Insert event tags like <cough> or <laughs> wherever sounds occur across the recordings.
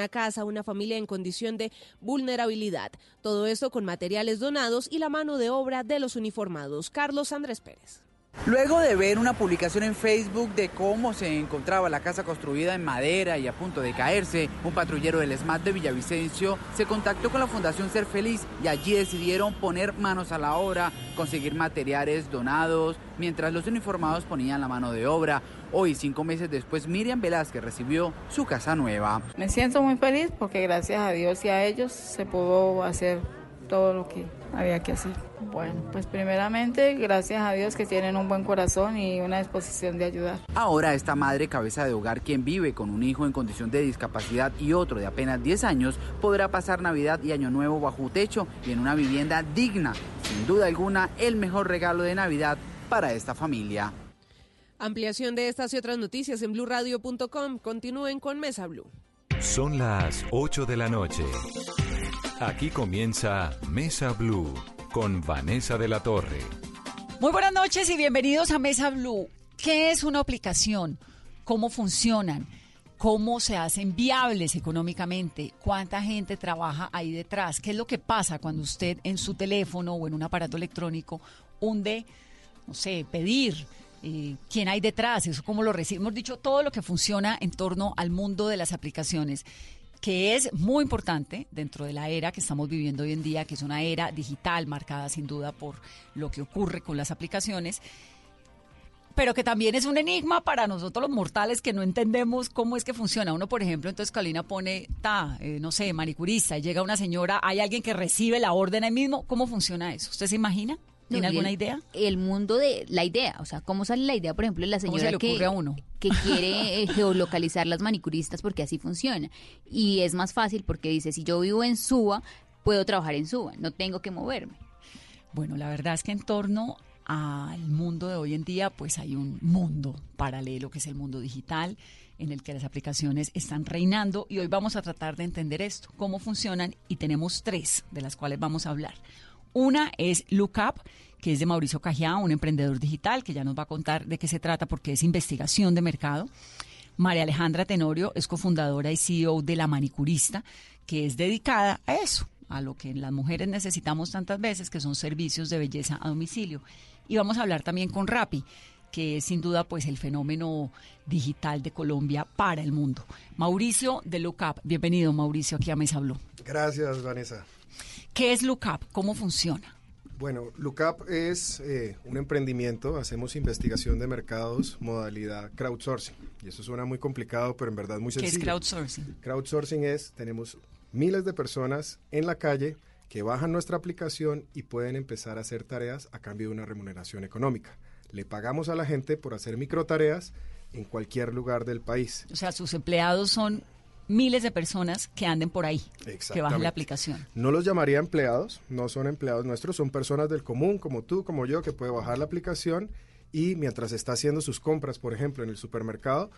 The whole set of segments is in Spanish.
una casa, una familia en condición de vulnerabilidad. Todo esto con materiales donados y la mano de obra de los uniformados. Carlos Andrés Pérez. Luego de ver una publicación en Facebook de cómo se encontraba la casa construida en madera y a punto de caerse, un patrullero del SMAT de Villavicencio se contactó con la Fundación Ser Feliz y allí decidieron poner manos a la obra, conseguir materiales donados, mientras los uniformados ponían la mano de obra. Hoy, cinco meses después, Miriam Velázquez recibió su casa nueva. Me siento muy feliz porque gracias a Dios y a ellos se pudo hacer todo lo que había que hacer. Bueno, pues primeramente, gracias a Dios que tienen un buen corazón y una disposición de ayudar. Ahora esta madre cabeza de hogar, quien vive con un hijo en condición de discapacidad y otro de apenas 10 años, podrá pasar Navidad y Año Nuevo bajo techo y en una vivienda digna. Sin duda alguna, el mejor regalo de Navidad para esta familia. Ampliación de estas y otras noticias en blurradio.com. Continúen con Mesa Blue. Son las 8 de la noche. Aquí comienza Mesa Blue con Vanessa de la Torre. Muy buenas noches y bienvenidos a Mesa Blue. ¿Qué es una aplicación? ¿Cómo funcionan? ¿Cómo se hacen viables económicamente? ¿Cuánta gente trabaja ahí detrás? ¿Qué es lo que pasa cuando usted en su teléfono o en un aparato electrónico hunde, no sé, pedir? Eh, quién hay detrás, eso cómo lo recibe. Hemos dicho todo lo que funciona en torno al mundo de las aplicaciones que es muy importante dentro de la era que estamos viviendo hoy en día, que es una era digital marcada sin duda por lo que ocurre con las aplicaciones, pero que también es un enigma para nosotros los mortales que no entendemos cómo es que funciona. Uno, por ejemplo, entonces Calina pone, eh, no sé, manicurista, y llega una señora, hay alguien que recibe la orden ahí mismo, ¿cómo funciona eso? ¿Usted se imagina? ¿Tiene alguna idea? El mundo de la idea, o sea, ¿cómo sale la idea, por ejemplo, de la señora que, uno? que quiere <laughs> eh, geolocalizar las manicuristas porque así funciona? Y es más fácil porque dice, si yo vivo en Suba, puedo trabajar en Suba, no tengo que moverme. Bueno, la verdad es que en torno al mundo de hoy en día, pues hay un mundo paralelo que es el mundo digital en el que las aplicaciones están reinando y hoy vamos a tratar de entender esto, cómo funcionan y tenemos tres de las cuales vamos a hablar. Una es Lookup, que es de Mauricio Cajá, un emprendedor digital, que ya nos va a contar de qué se trata porque es investigación de mercado. María Alejandra Tenorio es cofundadora y CEO de La Manicurista, que es dedicada a eso, a lo que las mujeres necesitamos tantas veces, que son servicios de belleza a domicilio. Y vamos a hablar también con Rappi, que es sin duda pues el fenómeno digital de Colombia para el mundo. Mauricio de Lookup, bienvenido Mauricio aquí a Mesa Blue. Gracias Vanessa. ¿Qué es Lookup? ¿Cómo funciona? Bueno, Lookup es eh, un emprendimiento, hacemos investigación de mercados, modalidad crowdsourcing. Y eso suena muy complicado, pero en verdad muy sencillo. ¿Qué es crowdsourcing? Crowdsourcing es, tenemos miles de personas en la calle que bajan nuestra aplicación y pueden empezar a hacer tareas a cambio de una remuneración económica. Le pagamos a la gente por hacer microtareas en cualquier lugar del país. O sea, sus empleados son miles de personas que anden por ahí, que bajen la aplicación. No los llamaría empleados, no son empleados nuestros, son personas del común, como tú, como yo, que puede bajar la aplicación y mientras está haciendo sus compras, por ejemplo, en el supermercado,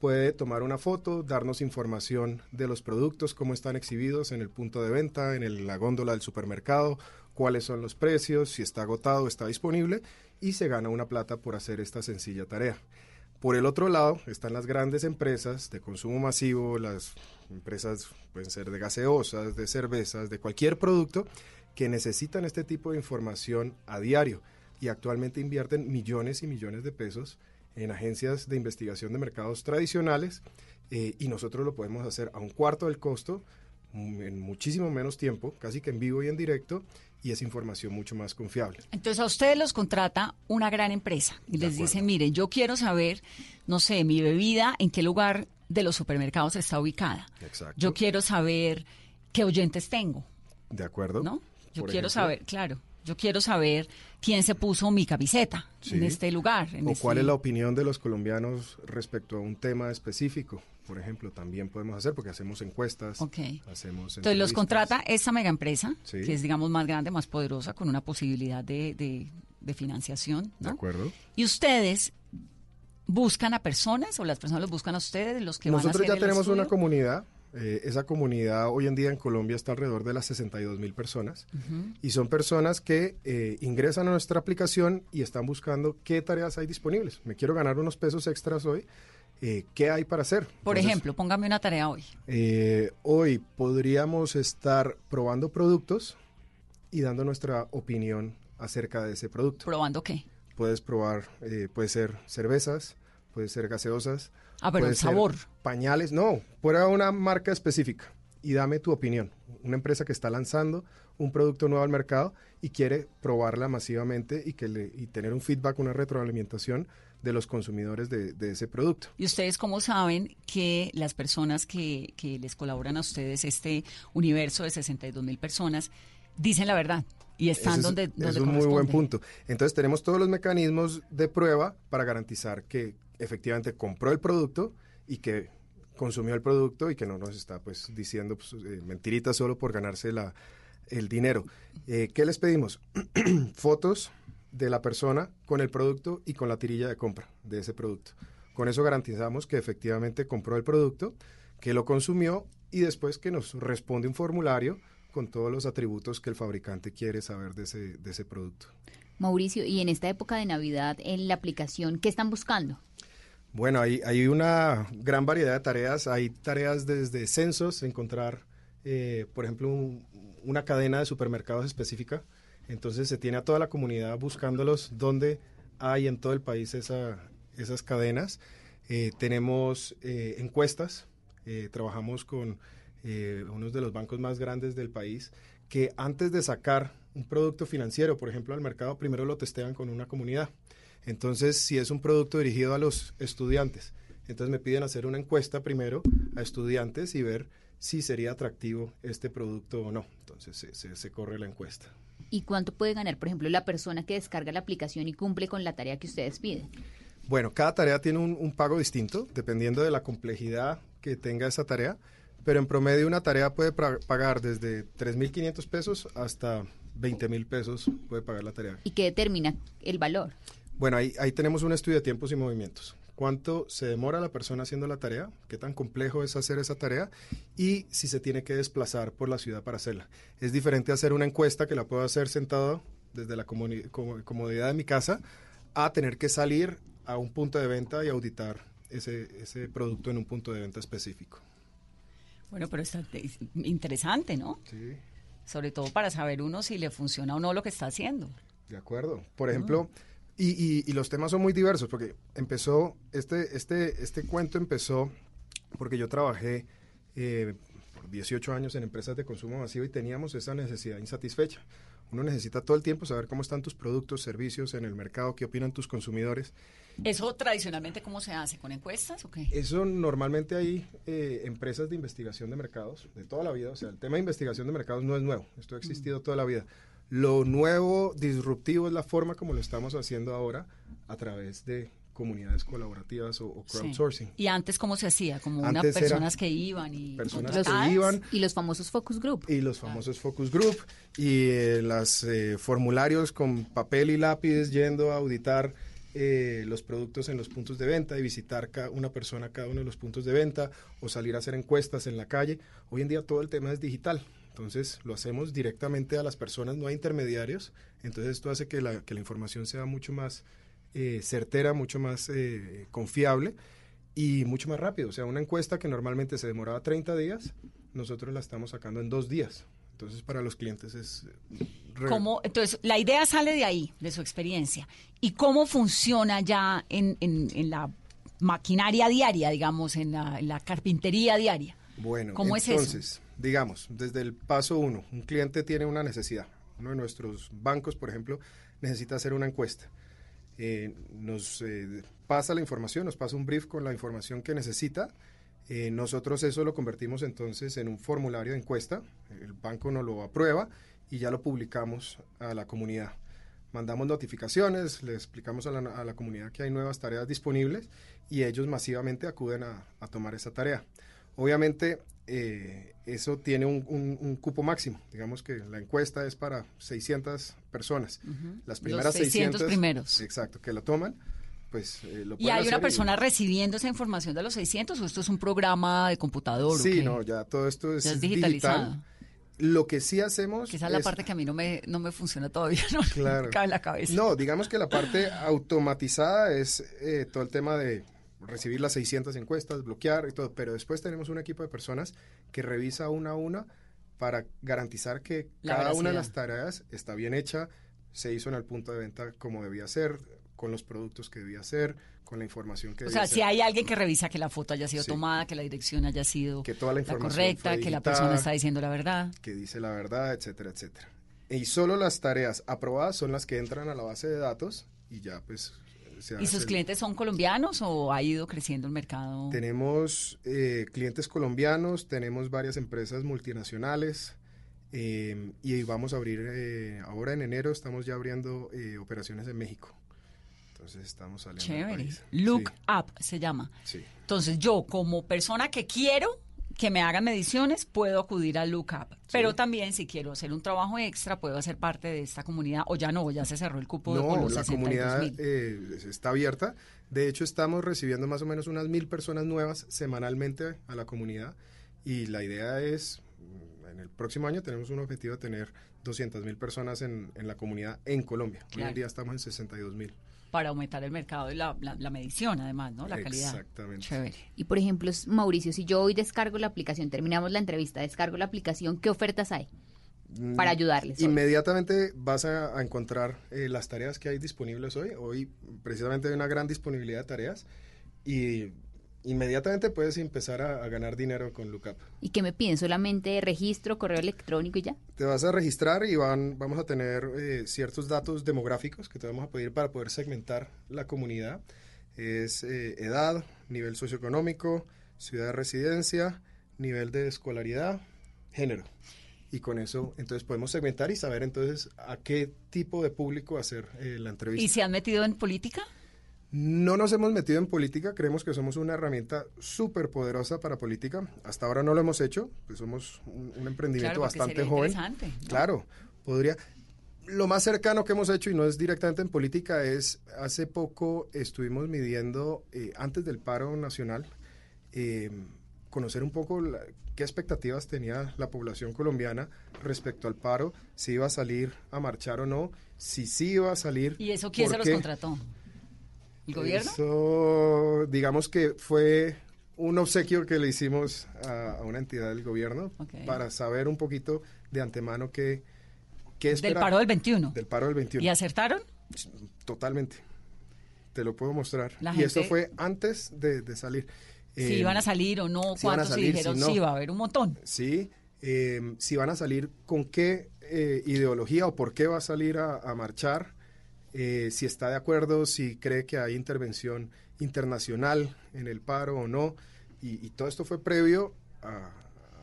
puede tomar una foto, darnos información de los productos, cómo están exhibidos en el punto de venta, en la góndola del supermercado, cuáles son los precios, si está agotado, está disponible y se gana una plata por hacer esta sencilla tarea. Por el otro lado están las grandes empresas de consumo masivo, las empresas pueden ser de gaseosas, de cervezas, de cualquier producto que necesitan este tipo de información a diario y actualmente invierten millones y millones de pesos en agencias de investigación de mercados tradicionales eh, y nosotros lo podemos hacer a un cuarto del costo en muchísimo menos tiempo, casi que en vivo y en directo, y es información mucho más confiable. Entonces a ustedes los contrata una gran empresa y les dice, miren, yo quiero saber, no sé, mi bebida, en qué lugar de los supermercados está ubicada. Exacto. Yo quiero saber qué oyentes tengo. De acuerdo. ¿No? Yo quiero saber, claro. Yo quiero saber quién se puso mi camiseta en este lugar. o cuál es la opinión de los colombianos respecto a un tema específico. Por ejemplo, también podemos hacer porque hacemos encuestas, Ok. hacemos Entonces los contrata esta mega empresa, Sí. que es, digamos, más grande, más poderosa, con una posibilidad de, de- de financiación, De ¿no? acuerdo. Y ustedes buscan a personas o las personas los buscan a ustedes, los que Nosotros van a ya hacer tenemos una comunidad. eh, esa comunidad hoy en día en Colombia está alrededor de las 62 mil personas. Y son personas que eh, ingresan a nuestra aplicación y están buscando qué tareas hay disponibles. Me quiero ganar unos pesos extras hoy. Eh, ¿Qué hay para hacer? Por Entonces, ejemplo, póngame una tarea hoy. eh, hoy podríamos estar probando productos y dando nuestra opinión acerca de ese producto. ¿Probando qué? Puedes probar, eh, puede ser cervezas, puede ser gaseosas. Ah, pero puede el ser sabor. Pañales, no, prueba una marca específica y dame tu opinión. Una empresa que está lanzando un producto nuevo al mercado y quiere probarla masivamente y, que le, y tener un feedback, una retroalimentación de los consumidores de, de ese producto. ¿Y ustedes cómo saben que las personas que, que les colaboran a ustedes, este universo de 62 mil personas, dicen la verdad y están es- donde, es donde un muy buen punto. Entonces tenemos todos los mecanismos de prueba para garantizar que efectivamente compró el producto y que consumió el producto y que no nos está pues diciendo pues, eh, mentiritas solo por ganarse la, el dinero. Eh, ¿Qué les pedimos? <clears throat> Fotos de la persona con el producto y con la tirilla de compra de ese producto. Con eso garantizamos que efectivamente compró el producto, que lo consumió y después que nos responde un formulario con todos los atributos que el fabricante quiere saber de ese, de ese producto. Mauricio, y en esta época de Navidad, en la aplicación, ¿qué están buscando? Bueno, hay, hay una gran variedad de tareas. Hay tareas desde censos, encontrar, eh, por ejemplo, un- una cadena de supermercados específica. Entonces se tiene a toda la comunidad buscándolos donde hay en todo el país esa- esas cadenas. Eh, tenemos eh, encuestas. Eh, trabajamos con eh, uno de los bancos más grandes del país que antes de sacar un producto financiero, por ejemplo, al mercado, primero lo testean con una comunidad. Entonces, si es un producto dirigido a los estudiantes, entonces me piden hacer una encuesta primero a estudiantes y ver si sería atractivo este producto o no. Entonces se corre la encuesta. ¿Y cuánto puede ganar, por ejemplo, la persona que descarga la aplicación y cumple con la tarea que ustedes piden? Bueno, cada tarea tiene un, un pago distinto, dependiendo de la complejidad que tenga esa tarea, pero en promedio una tarea puede pagar desde 3.500 pesos hasta 20.000 pesos puede pagar la tarea. ¿Y qué determina el valor? Bueno, ahí, ahí tenemos un estudio de tiempos y movimientos. ¿Cuánto se demora la persona haciendo la tarea? ¿Qué tan complejo es hacer esa tarea? Y si se tiene que desplazar por la ciudad para hacerla. Es diferente hacer una encuesta que la puedo hacer sentado desde la comodidad de mi casa a tener que salir a un punto de venta y auditar ese, ese producto en un punto de venta específico. Bueno, pero está es interesante, ¿no? Sí. Sobre todo para saber uno si le funciona o no lo que está haciendo. De acuerdo. Por ejemplo, y, y- y los temas son muy diversos, porque empezó, este, este, este cuento empezó porque yo trabajé eh, por 18 años en empresas de consumo masivo y teníamos esa necesidad insatisfecha. Uno necesita todo el tiempo saber cómo están tus productos, servicios en el mercado, qué opinan tus consumidores. ¿Eso tradicionalmente cómo se hace? ¿Con encuestas o qué? Eso normalmente hay eh, empresas de investigación de mercados de toda la vida. O sea, el tema de investigación de mercados no es nuevo. Esto ha existido toda la vida. Lo nuevo, disruptivo, es la forma como lo estamos haciendo ahora a través de comunidades colaborativas o, o Sí. crowdsourcing. ¿Y antes cómo se hacía? Como unas personas que iban y... personas contratadas? que iban Y los famosos focus group. y los famosos focus group y eh, los formularios con papel y lápiz yendo a auditar eh, los productos en los puntos de venta y visitar ca- una persona a cada uno de los puntos de venta o salir a hacer encuestas en la calle. Hoy en día todo el tema es digital. Entonces lo hacemos directamente a las personas, no hay intermediarios. Entonces esto hace que la, que la información sea mucho más eh, certera, mucho más eh, confiable y mucho más rápido. O sea, una encuesta que normalmente se demoraba 30 días, nosotros la estamos sacando en dos días. Entonces, para los clientes es... re- ¿Cómo? Entonces, la idea sale de ahí, de su experiencia. ¿Y cómo funciona ya en, en- en la maquinaria diaria, digamos, en la, en la carpintería diaria? Bueno, ¿Cómo es eso? Digamos, desde el paso uno, un cliente tiene una necesidad. Uno de nuestros bancos, por ejemplo, necesita hacer una encuesta. Eh, nos eh, pasa la información, nos pasa un brief con la información que necesita. Eh, nosotros eso lo convertimos entonces en un formulario de encuesta. El banco nos lo aprueba y ya lo publicamos a la comunidad. mandamos notificaciones, le explicamos a la, comunidad que hay nuevas tareas disponibles y ellos masivamente acuden a tomar esa tarea. Obviamente, eh, eso tiene un, un- un cupo máximo. Digamos que la encuesta es para 600 personas. Las primeras 600 primeros. Exacto, que lo toman, pues eh, lo ¿Y hay una persona recibiendo esa información de los 600 o esto es un programa de computador? o Sí, qué? no, ya todo esto es, digital. digitalizado. Lo que sí hacemos... Que esa es la parte que a mí no me, no me funciona todavía, <laughs> no Claro. me cabe en la cabeza. No, digamos que la parte automatizada es eh, todo el tema de recibir las 600 encuestas, bloquear y todo, pero después tenemos un equipo de personas que revisa una a una para garantizar que La cada una de las tareas está bien hecha, se hizo en el punto de venta como debía ser, con los productos que debía ser, con la información que O debía sea, ser. si hay alguien que revisa que la foto haya sido Sí. tomada, que la dirección haya sido Que toda la información correcta, fue que la persona está diciendo la verdad. que dice la verdad, etcétera, etcétera. Y solo las tareas aprobadas son las que entran a la base de datos y ya pues se ¿Y sus clientes son colombianos o ha ido creciendo el mercado? Tenemos eh, clientes colombianos, tenemos varias empresas multinacionales eh, y vamos a abrir eh, ahora en enero estamos ya abriendo eh, operaciones en México. Entonces estamos saliendo. al Chévere. país. Look Up se llama. Sí, sí. Entonces yo, como persona que quiero que me hagan mediciones, puedo acudir a Look Up. Pero también si quiero hacer un trabajo extra, puedo hacer parte de esta comunidad. O ya no, ya se cerró el cupo de No, los la 62 comunidad eh, está abierta. De hecho, estamos recibiendo más o menos unas mil personas nuevas semanalmente a la comunidad y la idea es, en el próximo año tenemos un objetivo de tener 200 mil personas en, en la comunidad en Colombia. Hoy en día estamos en 62 mil. Para aumentar el mercado y la, la- la medición, además, ¿no? La calidad. Exactamente. Chévere. Y por ejemplo, Mauricio, si yo hoy descargo la aplicación, terminamos la entrevista, descargo la aplicación, ¿qué ofertas hay Mm, para ayudarles? hoy? Inmediatamente vas a, a encontrar eh, las tareas que hay disponibles hoy. Hoy precisamente hay una gran disponibilidad de tareas y inmediatamente puedes empezar a, a ganar dinero con Lookup. ¿Y qué me piden? ¿Solamente registro, correo electrónico y ya? Te vas a registrar y van, vamos a tener eh, ciertos datos demográficos que te vamos a pedir para poder segmentar la comunidad. Es eh, edad, nivel socioeconómico, ciudad de residencia, nivel de escolaridad, género. Y con eso, entonces podemos segmentar y saber entonces a qué tipo de público hacer eh, la entrevista. ¿Y se han metido en política? No nos hemos metido en política, creemos que somos una herramienta súper poderosa para política. Hasta ahora no lo hemos hecho, pues somos un, un emprendimiento Claro, bastante sería joven. Claro, podría. Lo más cercano que hemos hecho, y no es directamente en política, es hace poco estuvimos midiendo, eh, antes del paro nacional, eh, conocer un poco la- qué expectativas tenía la población colombiana respecto al paro, si iba a salir a marchar o no, si sí iba a salir. ¿Y eso quién se los contrató? ¿El gobierno? Eso, digamos que fue un obsequio que le hicimos a, a una entidad del gobierno para saber un poquito de antemano qué, qué Del esperar. paro del 21. Del paro del 21. ¿Y acertaron? Totalmente. Te lo puedo mostrar. La y eso gente- fue antes de, de salir. si Eh, iban a salir o no, si cuántos salir, dijeron si no. sí, va a haber un montón. Sí, eh, si van a salir, con qué eh, ideología o por qué va a salir a, a marchar, eh, si está de acuerdo, si cree que hay intervención internacional en el paro o no. Y, y todo esto fue previo a,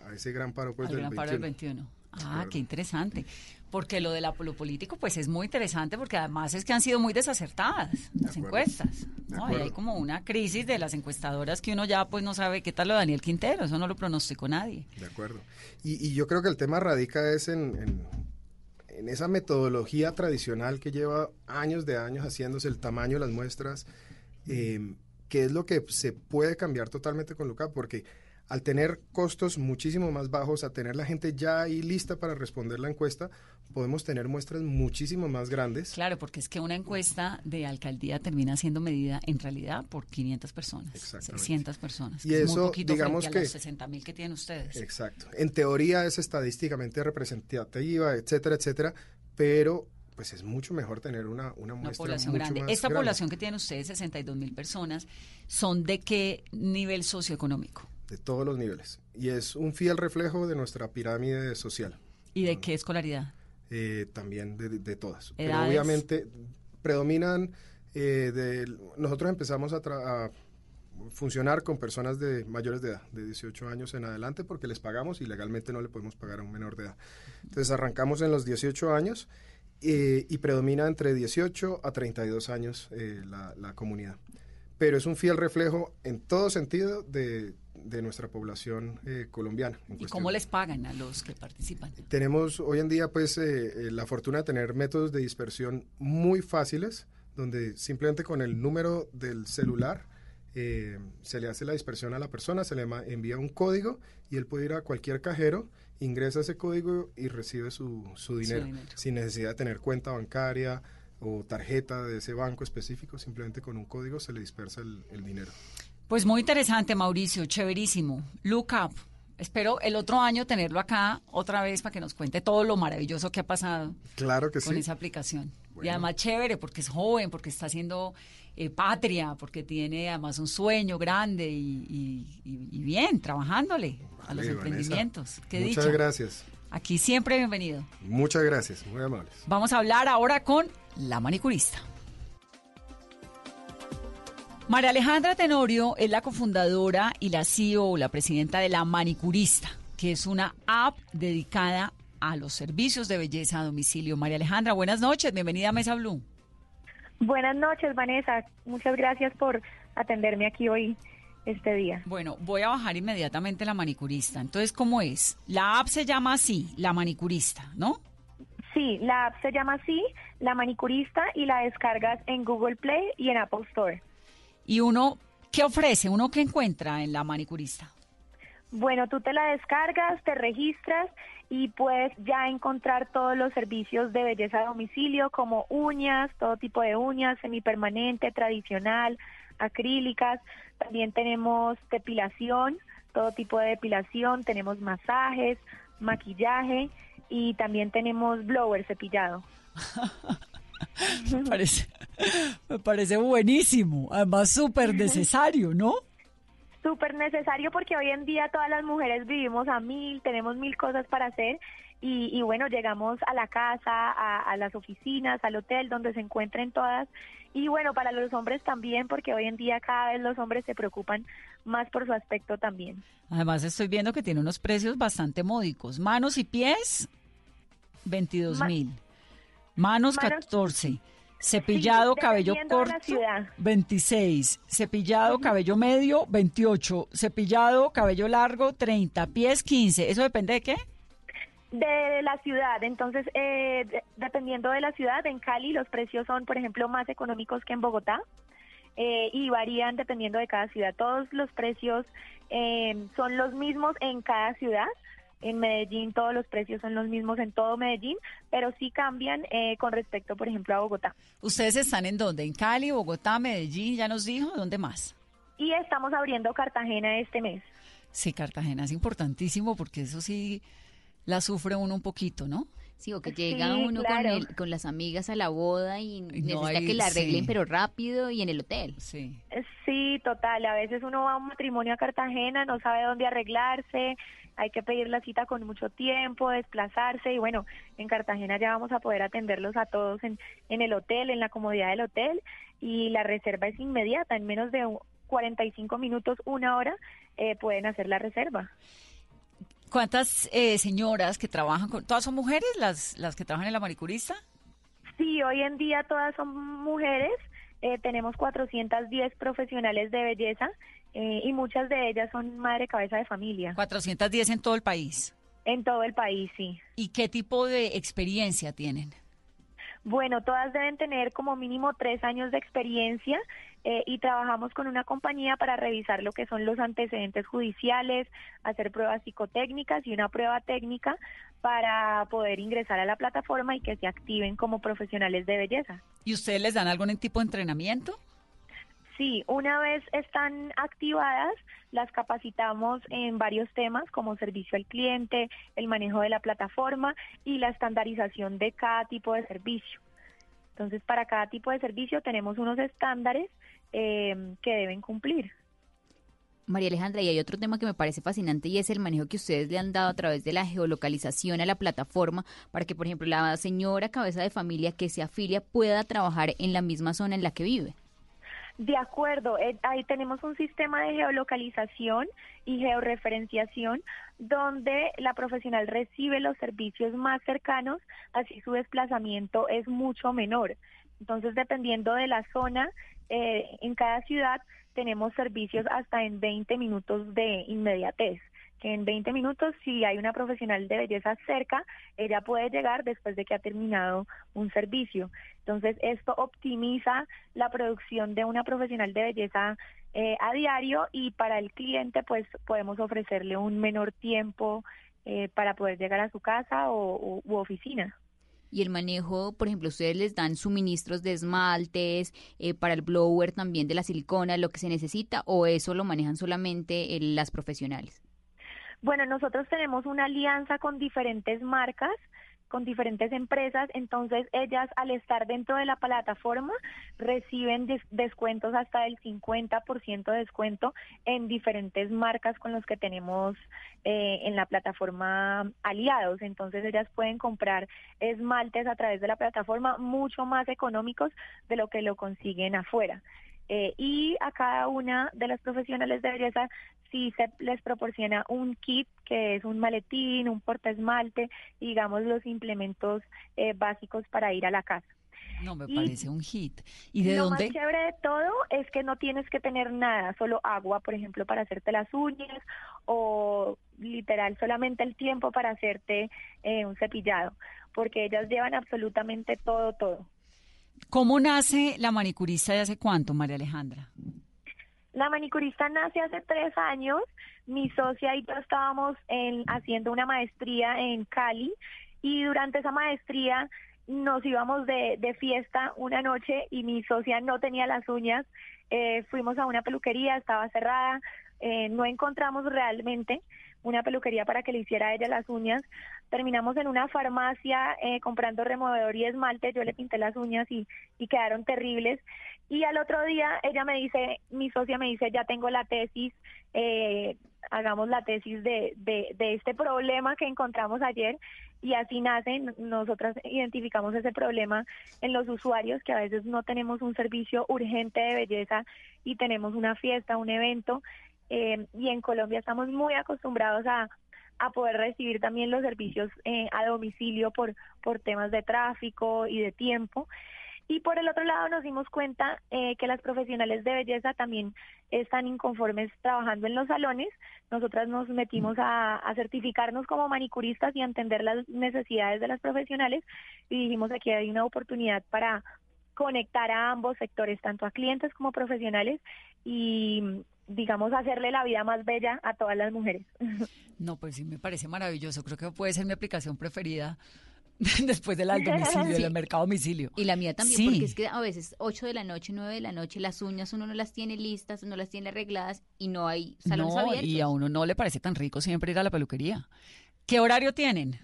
a ese gran paro pues, del gran paro 21. del 21. Ah, qué interesante. Porque lo de la, lo político, pues es muy interesante porque además es que han sido muy desacertadas las encuestas. De ¿no? Acuerdo. hay como una crisis de las encuestadoras que uno ya pues no sabe qué tal lo de Daniel Quintero, eso no lo pronosticó nadie. De acuerdo. Y, y yo creo que el tema radica es en, en- en esa metodología tradicional que lleva años de años haciéndose el tamaño de las muestras, eh, que es lo que se puede cambiar totalmente con Luca, porque al tener costos muchísimo más bajos, a tener la gente ya ahí lista para responder la encuesta, podemos tener muestras muchísimo más grandes. Claro, porque es que una encuesta de alcaldía termina siendo medida en realidad por 500 personas, Exactamente. 600 personas. Y que es muy eso, poquito digamos frente a los que- 60 mil que tienen ustedes. Exacto. En teoría es estadísticamente representativa, etcétera, etcétera, pero pues es mucho mejor tener una, una Una muestra población mucho grande. más Esta grande. población que tienen ustedes, 62 mil personas, ¿son de qué nivel socioeconómico? De todos los niveles. Y es un fiel reflejo de nuestra pirámide social, ¿Y de qué escolaridad? eh, también de, todas. Pero obviamente predominan, eh, de- nosotros empezamos a, tra- a funcionar con personas de mayores de edad, de 18 años en adelante, porque les pagamos y legalmente no le podemos pagar a un menor de edad. Entonces arrancamos en los 18 años eh, y predomina entre 18 a 32 años eh, la, la comunidad. Pero es un fiel reflejo en todo sentido de, de nuestra población eh, colombiana. ¿Y cuestión. cómo les pagan a los que participan? Tenemos hoy en día pues eh, eh, la fortuna de tener métodos de dispersión muy fáciles, donde simplemente con el número del celular eh, se le hace la dispersión a la persona, se le envía un código y él puede ir a cualquier cajero, ingresa ese código y recibe su, su dinero, dinero. sin necesidad de tener cuenta bancaria o tarjeta de ese banco específico, simplemente con un código se le dispersa el, el dinero. Pues muy interesante, Mauricio, chéverísimo. Look Up. Espero el otro año tenerlo acá otra vez para que nos cuente todo lo maravilloso que ha pasado Claro que con sí. esa aplicación. Y además chévere porque es joven, porque está haciendo eh, patria, porque tiene además un sueño grande y, y- y- y bien, trabajándole a los Vanessa. emprendimientos. Qué Muchas gracias. Aquí siempre bienvenido. Muchas gracias, muy amables. Vamos a hablar ahora con la manicurista. María Alejandra Tenorio es la cofundadora y la CEO, la presidenta de La Manicurista, que es una app dedicada a los servicios de belleza a domicilio. María Alejandra, buenas noches, bienvenida a Mesa Blue. Buenas noches, Vanessa. Muchas gracias por atenderme aquí hoy, este día. Bueno, voy a bajar inmediatamente la manicurista. Entonces, ¿cómo es? La app se llama así, La Manicurista, ¿no? Sí, la app se llama así, La Manicurista, y la descargas en Google Play y en Apple Store. Y uno, ¿qué ofrece? ¿Uno qué encuentra en La Manicurista? Bueno, tú te la descargas, te registras y puedes ya encontrar todos los servicios de belleza a domicilio como uñas, todo tipo de uñas, semipermanente, tradicional, acrílicas. También tenemos depilación, todo tipo de depilación, tenemos masajes, maquillaje y también tenemos blower cepillado. <laughs> Me parece, me parece buenísimo, además súper necesario, ¿no? súper necesario porque hoy en día todas las mujeres vivimos a mil, tenemos mil cosas para hacer y, y bueno, llegamos a la casa, a, a las oficinas, al hotel, donde se encuentren todas. Y bueno, para los hombres también, porque hoy en día cada vez los hombres se preocupan más por su aspecto también. Además estoy viendo que tiene unos precios bastante módicos. Manos y pies, 22 Ma- mil. Manos, Manos- 14. Cepillado, Sí, cabello corto, ciudad. 26. Cepillado, cabello medio, 28. Cepillado, cabello largo, 30. Pies, 15. ¿Eso depende de qué? De la ciudad, entonces, eh, de- dependiendo de la ciudad, en Cali los precios son, por ejemplo, más económicos que en Bogotá eh, y varían dependiendo de cada ciudad. Todos los precios eh, son los mismos en cada ciudad. En Medellín todos los precios son los mismos en todo Medellín, pero sí cambian eh, con respecto, por ejemplo, a Bogotá. ¿Ustedes están en dónde? ¿En Cali, Bogotá, Medellín? ¿Ya nos dijo? ¿Dónde más? Y estamos abriendo Cartagena este mes. Sí, Cartagena es importantísimo porque eso sí la sufre uno un poquito, ¿no? Sí, o que llega Sí, uno claro. con, el- con las amigas a la boda y no necesita hay- que la arreglen, sí. pero rápido y en el hotel. Sí. Sí, total. A veces uno va a un matrimonio a Cartagena, no sabe dónde arreglarse, hay que pedir la cita con mucho tiempo, desplazarse y bueno, en Cartagena ya vamos a poder atenderlos a todos en, en el hotel, en la comodidad del hotel y la reserva es inmediata, en menos de u- 45 minutos, una hora, eh, pueden hacer la reserva. ¿Cuántas eh, señoras que trabajan con... ¿Todas son mujeres las, las que trabajan en la manicurista? Sí, hoy en día todas son mujeres. eh, tenemos 410 profesionales de belleza eh, y muchas de ellas son madre cabeza de familia 410 en todo el país. en todo el país, sí. ¿Y qué tipo de experiencia tienen? Bueno, todas deben tener como mínimo tres años de experiencia eh, y trabajamos con una compañía para revisar lo que son los antecedentes judiciales, hacer pruebas psicotécnicas y una prueba técnica para poder ingresar a la plataforma y que se activen como profesionales de belleza. ¿Y ustedes les dan algún tipo de entrenamiento? Sí, una vez están activadas, las capacitamos en varios temas como servicio al cliente, el manejo de la plataforma y la estandarización de cada tipo de servicio. Entonces, para cada tipo de servicio tenemos unos estándares eh, que deben cumplir. María Alejandra, y hay otro tema que me parece fascinante y es el manejo que ustedes le han dado a través de la geolocalización a la plataforma para que, por ejemplo, la señora cabeza de familia que se afilia pueda trabajar en la misma zona en la que vive. De acuerdo, eh, ahí tenemos un sistema de geolocalización y georreferenciación donde la profesional recibe los servicios más cercanos, así su desplazamiento es mucho menor. Entonces, dependiendo de la zona, eh, en cada ciudad tenemos servicios hasta en 20 minutos de inmediatez que en 20 minutos, si hay una profesional de belleza cerca, ella puede llegar después de que ha terminado un servicio. Entonces, esto optimiza la producción de una profesional de belleza eh, a diario y para el cliente, pues podemos ofrecerle un menor tiempo eh, para poder llegar a su casa o, u oficina y el manejo, por ejemplo, ustedes les dan suministros de esmaltes, eh, para el blower también de la silicona, lo que se necesita, o eso lo manejan solamente las profesionales? Bueno, nosotros tenemos una alianza con diferentes marcas con diferentes empresas, entonces ellas al estar dentro de la plataforma reciben descuentos hasta el 50% de descuento en diferentes marcas con los que tenemos eh, en la plataforma aliados, entonces ellas pueden comprar esmaltes a través de la plataforma mucho más económicos de lo que lo consiguen afuera. Eh, y a cada una de las profesionales de belleza sí se les proporciona un kit que es un maletín, un portaesmalte, digamos los implementos eh, básicos para ir a la casa. No, me parece un hit. ¿Y de lo dónde? Lo más chévere de todo es que no tienes que tener nada, solo agua, por ejemplo, para hacerte las uñas o literal solamente el tiempo para hacerte eh, un cepillado, porque ellas llevan absolutamente todo, todo. ¿Cómo nace la manicurista y hace cuánto, María Alejandra? La manicurista nace hace tres años. Mi socia y yo estábamos en, haciendo una maestría en Cali y durante esa maestría nos íbamos de, fiesta una noche y mi socia no tenía las uñas. Eh, fuimos a una peluquería, estaba cerrada, eh, no encontramos realmente una peluquería para que le hiciera a ella las uñas. Terminamos en una farmacia eh, comprando removedor y esmalte, yo le pinté las uñas y, y quedaron terribles. Y al otro día ella me dice, mi socia me dice, ya tengo la tesis, eh, hagamos la tesis de, de, de este problema que encontramos ayer. Y así nace, nosotras identificamos ese problema en los usuarios que a veces no tenemos un servicio urgente de belleza y tenemos una fiesta, un evento. Eh, y en Colombia estamos muy acostumbrados a, a poder recibir también los servicios eh, a domicilio por, por temas de tráfico y de tiempo. Y por el otro lado nos dimos cuenta eh, que las profesionales de belleza también están inconformes trabajando en los salones. Nosotras nos metimos a, certificarnos como manicuristas y a entender las necesidades de las profesionales y dijimos aquí hay una oportunidad para conectar a ambos sectores, tanto a clientes como profesionales y digamos, hacerle la vida más bella a todas las mujeres. <laughs> No, pues sí, me parece maravilloso. Creo que puede ser mi aplicación preferida <laughs> después del domicilio, <laughs> del mercado domicilio. Y la mía también, porque es que a veces 8 de la noche, 9 de la noche, las uñas uno no las tiene listas, no las tiene arregladas y no hay salones no, Y a uno no le parece tan rico siempre ir a la peluquería. ¿Qué horario tienen?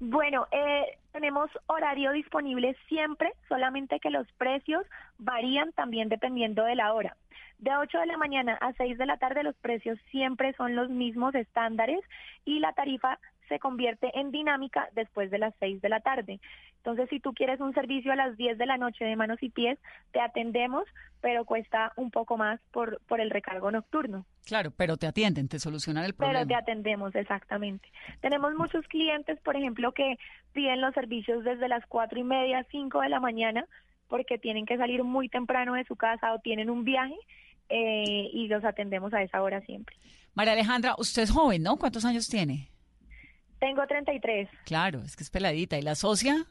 Bueno, eh, tenemos horario disponible siempre, solamente que los precios varían también dependiendo de la hora. De 8 de la mañana a 6 de la tarde los precios siempre son los mismos estándares y la tarifa se convierte en dinámica después de las 6 de la tarde. Entonces, si tú quieres un servicio a las 10 de la noche de manos y pies, te atendemos, pero cuesta un poco más por, por el recargo nocturno. Claro, pero te atienden, te solucionan el problema. Pero te atendemos, exactamente. Tenemos muchos clientes, por ejemplo, que piden los servicios desde las 4 y media, 5 de la mañana, porque tienen que salir muy temprano de su casa o tienen un viaje eh, y los atendemos a esa hora siempre. María Alejandra, usted es joven, ¿no? ¿Cuántos años tiene? Tengo 33. Claro, es que es peladita. ¿Y la socia?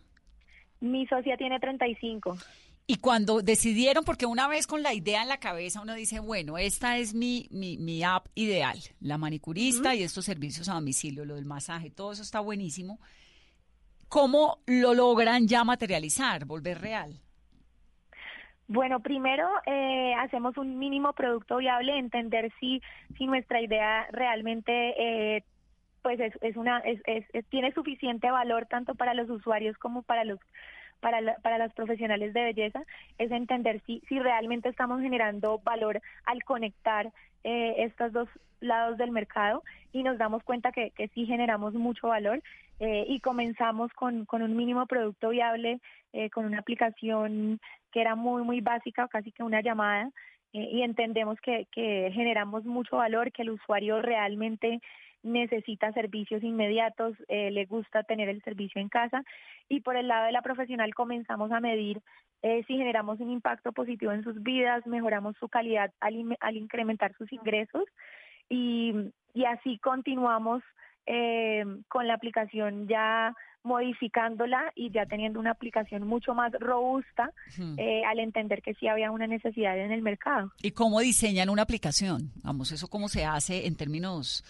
Mi socia tiene 35. Y cuando decidieron, porque una vez con la idea en la cabeza uno dice, bueno, esta es mi, mi, mi app ideal, la manicurista y estos servicios a domicilio, lo del masaje, todo eso está buenísimo. ¿Cómo lo logran ya materializar, volver real? Bueno, primero eh, hacemos un mínimo producto viable, entender si, si nuestra idea realmente eh, pues es, es una es, es, tiene suficiente valor tanto para los usuarios como para los para, para las profesionales de belleza es entender si, si realmente estamos generando valor al conectar eh, estos dos lados del mercado y nos damos cuenta que, que sí generamos mucho valor eh, y comenzamos con, con un mínimo producto viable, eh, con una aplicación que era muy, muy básica, casi que una llamada, eh, y entendemos que, que generamos mucho valor, que el usuario realmente necesita servicios inmediatos, eh, le gusta tener el servicio en casa. Y por el lado de la profesional comenzamos a medir eh, si generamos un impacto positivo en sus vidas, mejoramos su calidad al, al incrementar sus ingresos y, y así continuamos eh, con la aplicación ya modificándola y ya teniendo una aplicación mucho más robusta eh, al entender que sí había una necesidad en el mercado. ¿Y cómo diseñan una aplicación? Vamos, eso cómo se hace en términos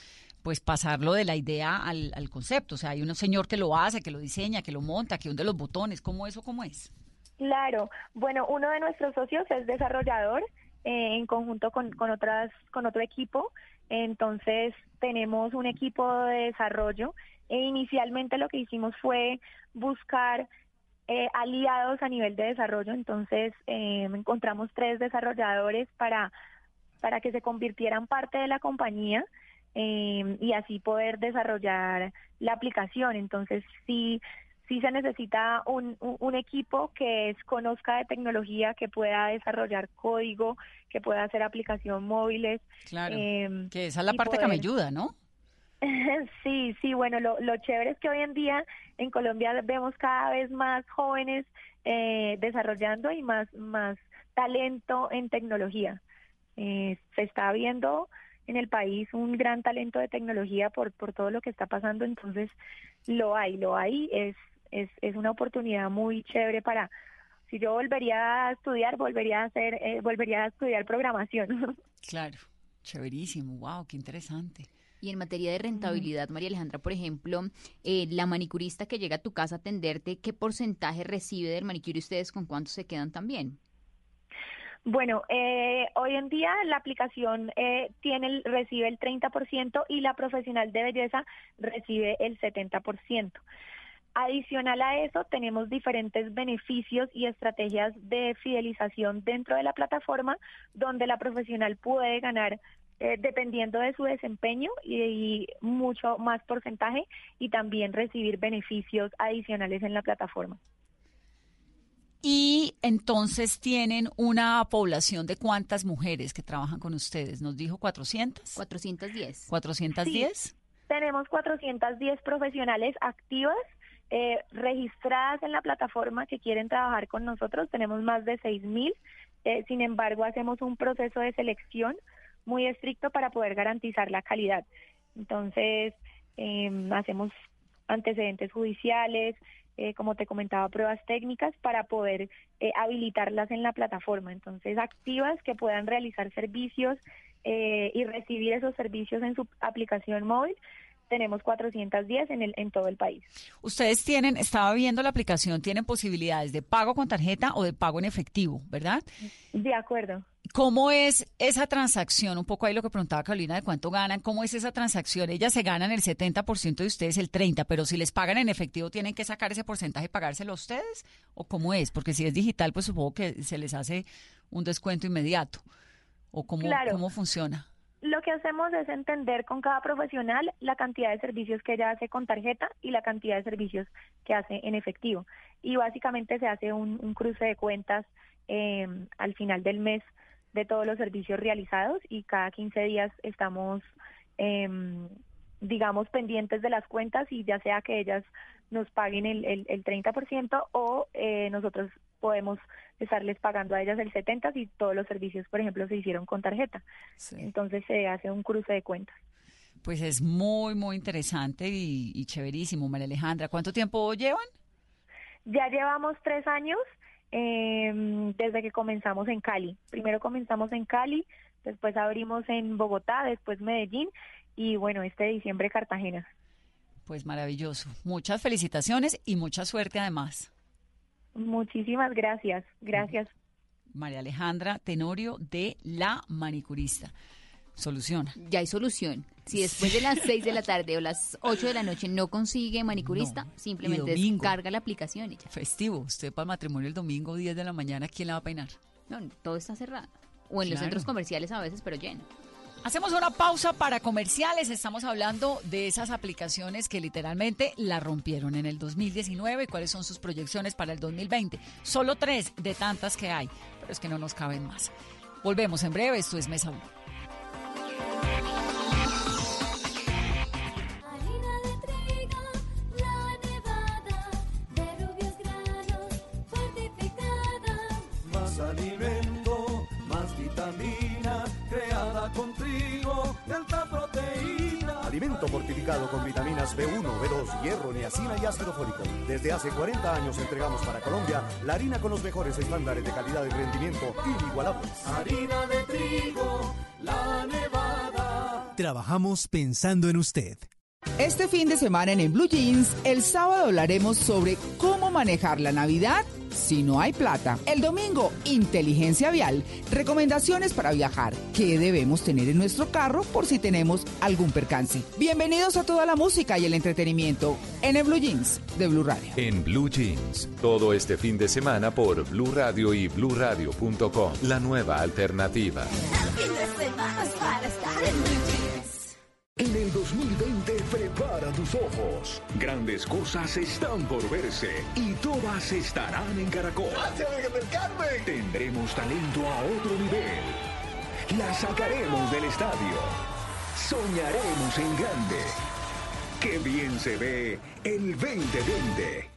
pues pasarlo de la idea al, concepto. O sea, hay un señor que lo hace, que lo diseña, que lo monta, que hunde los botones. ¿Cómo eso, cómo es? Claro. Bueno, uno de nuestros socios es desarrollador eh, en conjunto con, con, otras, con otro equipo. Entonces, tenemos un equipo de desarrollo e inicialmente lo que hicimos fue buscar eh, aliados a nivel de desarrollo, entonces eh, encontramos tres desarrolladores para, para que se convirtieran parte de la compañía eh, y así poder desarrollar la aplicación. Entonces sí, sí se necesita un, un, equipo que es, conozca de tecnología, que pueda desarrollar código, que pueda hacer aplicación móviles. Claro, que esa es la parte que me ayuda, ¿no? <laughs> Sí, sí, bueno, lo, lo chévere es que hoy en día en Colombia vemos cada vez más jóvenes eh, desarrollando y más, más talento en tecnología. Eh, se está viendo en el país un gran talento de tecnología por, por todo lo que está pasando, entonces lo hay, lo hay, es, es, es una oportunidad muy chévere para, si yo volvería a estudiar, volvería a hacer, eh, volvería a estudiar programación. <laughs> Claro, chéverísimo, wow, qué interesante. Y en materia de rentabilidad, María Alejandra, por ejemplo, eh, la manicurista que llega a tu casa a atenderte, ¿qué porcentaje recibe del manicure y ustedes con cuánto se quedan también? Bueno, eh, hoy en día la aplicación eh, tiene recibe el 30% y la profesional de belleza recibe el 70%. Adicional a eso, tenemos diferentes beneficios y estrategias de fidelización dentro de la plataforma donde la profesional puede ganar eh, dependiendo de su desempeño y, mucho más porcentaje y también recibir beneficios adicionales en la plataforma. Y entonces tienen una población de cuántas mujeres que trabajan con ustedes. ¿Nos dijo 400? 410. ¿410? tenemos 410 profesionales activas eh, registradas en la plataforma que quieren trabajar con nosotros. Tenemos más de 6.000. Eh, sin embargo, hacemos un proceso de selección muy estricto para poder garantizar la calidad. Entonces, em, hacemos antecedentes judiciales, eh, como te comentaba, pruebas técnicas para poder eh, habilitarlas en la plataforma. Entonces, activas que puedan realizar servicios eh, y recibir esos servicios en su aplicación móvil tenemos 410 en, el, en todo el país. Ustedes tienen, estaba viendo la aplicación, tienen posibilidades de pago con tarjeta o de pago en efectivo, ¿verdad? De acuerdo. ¿Cómo es esa transacción? Un poco ahí lo que preguntaba Carolina de cuánto ganan. ¿Cómo es esa transacción? Ellas se ganan el 70% de ustedes el 30%, pero si les pagan en efectivo, ¿tienen que sacar ese porcentaje y pagárselo a ustedes? ¿O cómo es? Porque si es digital, pues supongo que se les hace un descuento inmediato. ¿O cómo, cómo funciona? Lo que hacemos es entender con cada profesional la cantidad de servicios que ella hace con tarjeta y la cantidad de servicios que hace en efectivo. Y básicamente se hace un, cruce de cuentas eh, al final del mes de todos los servicios realizados y cada 15 días estamos, em, digamos, pendientes de las cuentas y ya sea que ellas nos paguen el, el, el 30% o eh, nosotros podemos estarles pagando a ellas el 70 si todos los servicios, por ejemplo, se hicieron con tarjeta. Entonces se hace un cruce de cuentas. Pues es muy, muy interesante y, y chéverísimo, María Alejandra. ¿Cuánto tiempo llevan? Ya llevamos tres años eh, desde que comenzamos en Cali. Primero comenzamos en Cali, después abrimos en Bogotá, después Medellín y bueno, este diciembre Cartagena. Pues maravilloso. Muchas felicitaciones y mucha suerte además. Muchísimas gracias. Gracias. María Alejandra Tenorio de La Manicurista. Soluciona. Ya hay solución. Si después de las <laughs> 6 de la tarde o las 8 de la noche no consigue manicurista, simplemente descarga la aplicación y ya. Festivo. Usted para el matrimonio el domingo 10 de la mañana, ¿quién la va a peinar? No, todo está cerrado. O en los centros comerciales a veces, pero lleno. Hacemos una pausa para comerciales. Estamos hablando de esas aplicaciones que literalmente la rompieron en el 2019 y cuáles son sus proyecciones para el 2020. Solo tres de tantas que hay, pero es que no nos caben más. Volvemos en breve. Esto es Mesa Suplemento fortificado con vitaminas B1, B2, hierro, niacina y ácido fólico. Desde hace 40 años entregamos para Colombia la harina con los mejores estándares de calidad y rendimiento inigualables. Harina de trigo, la nevada. Trabajamos pensando en usted. Este fin de semana en el Blue Jeans, el sábado hablaremos sobre cómo manejar la Navidad si no hay plata. El domingo, inteligencia vial, recomendaciones para viajar, qué debemos tener en nuestro carro por si tenemos algún percance. Bienvenidos a toda la música y el entretenimiento en el Blue Jeans de Blue Radio. En Blue Jeans, todo este fin de semana por Blue Radio y bluradio.com, la nueva alternativa. En el 2020 prepara tus ojos. Grandes cosas están por verse y todas estarán en Caracol. Tendremos talento a otro nivel. La sacaremos del estadio. Soñaremos en grande. Qué bien se ve el 2020.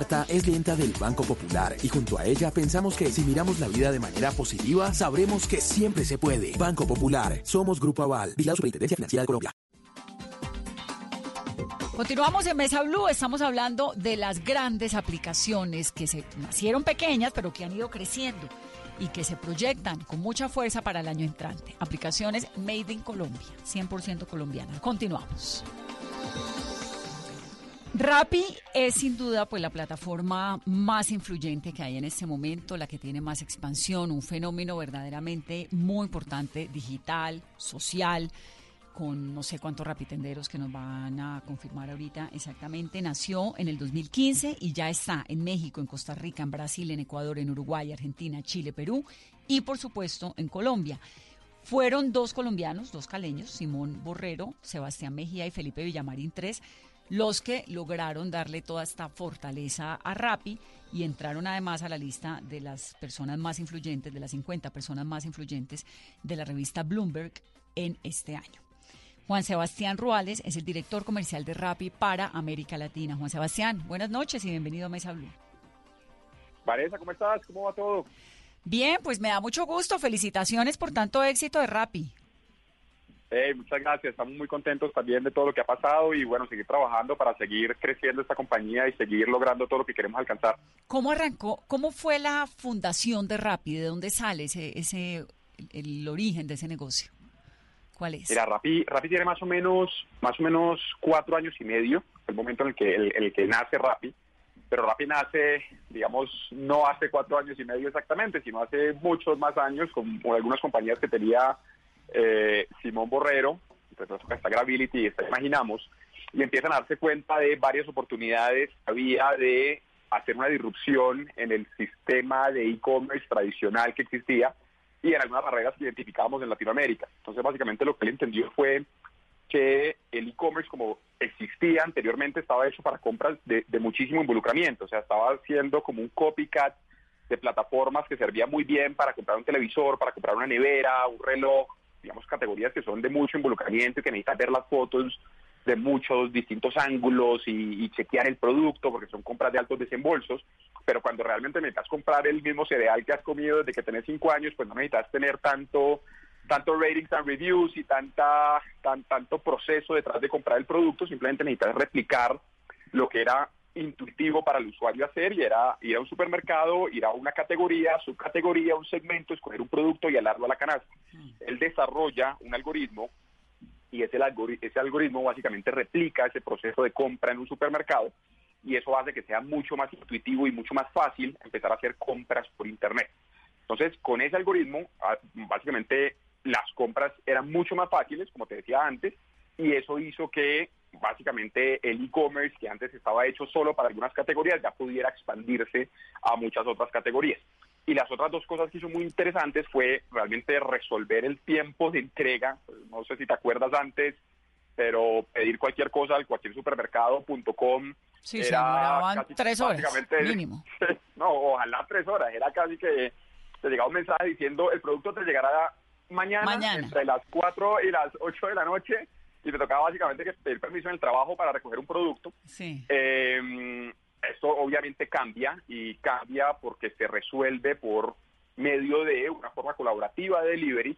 Marta es clienta del Banco Popular y junto a ella pensamos que si miramos la vida de manera positiva, sabremos que siempre se puede. Banco Popular, somos Grupo Aval, y la Superintendencia Financiera de Colombia. Continuamos en Mesa Blue, estamos hablando de las grandes aplicaciones que se nacieron pequeñas pero que han ido creciendo y que se proyectan con mucha fuerza para el año entrante. Aplicaciones Made in Colombia, 100% colombiana. Continuamos. Rappi es sin duda pues la plataforma más influyente que hay en este momento, la que tiene más expansión, un fenómeno verdaderamente muy importante, digital, social, con no sé cuántos rapitenderos que nos van a confirmar ahorita exactamente. Nació en el 2015 y ya está en México, en Costa Rica, en Brasil, en Ecuador, en Uruguay, Argentina, Chile, Perú y por supuesto en Colombia. Fueron dos colombianos, dos caleños, Simón Borrero, Sebastián Mejía y Felipe Villamarín tres, los que lograron darle toda esta fortaleza a Rappi y entraron además a la lista de las personas más influyentes, de las 50 personas más influyentes de la revista Bloomberg en este año. Juan Sebastián Ruales es el director comercial de Rappi para América Latina. Juan Sebastián, buenas noches y bienvenido a Mesa Blue. Vanessa, ¿cómo estás? ¿Cómo va todo? Bien, pues me da mucho gusto. Felicitaciones por tanto éxito de Rappi. Hey, muchas gracias. Estamos muy contentos también de todo lo que ha pasado y bueno, seguir trabajando para seguir creciendo esta compañía y seguir logrando todo lo que queremos alcanzar. ¿Cómo arrancó? ¿Cómo fue la fundación de Rappi? ¿De dónde sale ese, ese el, el origen de ese negocio? ¿Cuál es? Mira, Rappi, Rappi tiene más o menos más o menos cuatro años y medio, el momento en el que el, el que nace Rappi, pero Rappi nace, digamos, no hace cuatro años y medio exactamente, sino hace muchos más años con, con algunas compañías que tenía eh, Simón Borrero, entonces está Gravity, está Imaginamos, y empiezan a darse cuenta de varias oportunidades que había de hacer una disrupción en el sistema de e-commerce tradicional que existía y en algunas barreras que identificábamos en Latinoamérica. Entonces, básicamente lo que él entendió fue que el e-commerce como existía anteriormente estaba hecho para compras de, de muchísimo involucramiento, o sea, estaba haciendo como un copycat de plataformas que servía muy bien para comprar un televisor, para comprar una nevera, un reloj, digamos categorías que son de mucho involucramiento y que necesitas ver las fotos de muchos distintos ángulos y, chequear el producto porque son compras de altos desembolsos, pero cuando realmente necesitas comprar el mismo cereal que has comido desde que tenés cinco años, pues no necesitas tener tanto tanto ratings and reviews y tanta tan, tanto proceso detrás de comprar el producto, simplemente necesitas replicar lo que era intuitivo para el usuario hacer y era ir a un supermercado, ir a una categoría, subcategoría, un segmento, escoger un producto y alarlo a la canasta. Él desarrolla un algoritmo y ese, algori- ese algoritmo básicamente replica ese proceso de compra en un supermercado y eso hace que sea mucho más intuitivo y mucho más fácil empezar a hacer compras por Internet. Entonces, con ese algoritmo, básicamente las compras eran mucho más fáciles, como te decía antes, y eso hizo que básicamente el e-commerce, que antes estaba hecho solo para algunas categorías, ya pudiera expandirse a muchas otras categorías. Y las otras dos cosas que hizo muy interesantes fue realmente resolver el tiempo de entrega. No sé si te acuerdas antes, pero pedir cualquier cosa al cualquier supermercado.com Sí, se demoraban casi tres horas, mínimo. <laughs> no, ojalá tres horas. Era casi que te llegaba un mensaje diciendo el producto te llegará mañana, Mañana. entre las 4 y las 8 de la noche y te tocaba básicamente que pedir permiso en el trabajo para recoger un producto. Sí. Eh, esto obviamente cambia y cambia porque se resuelve por medio de una forma colaborativa de delivery,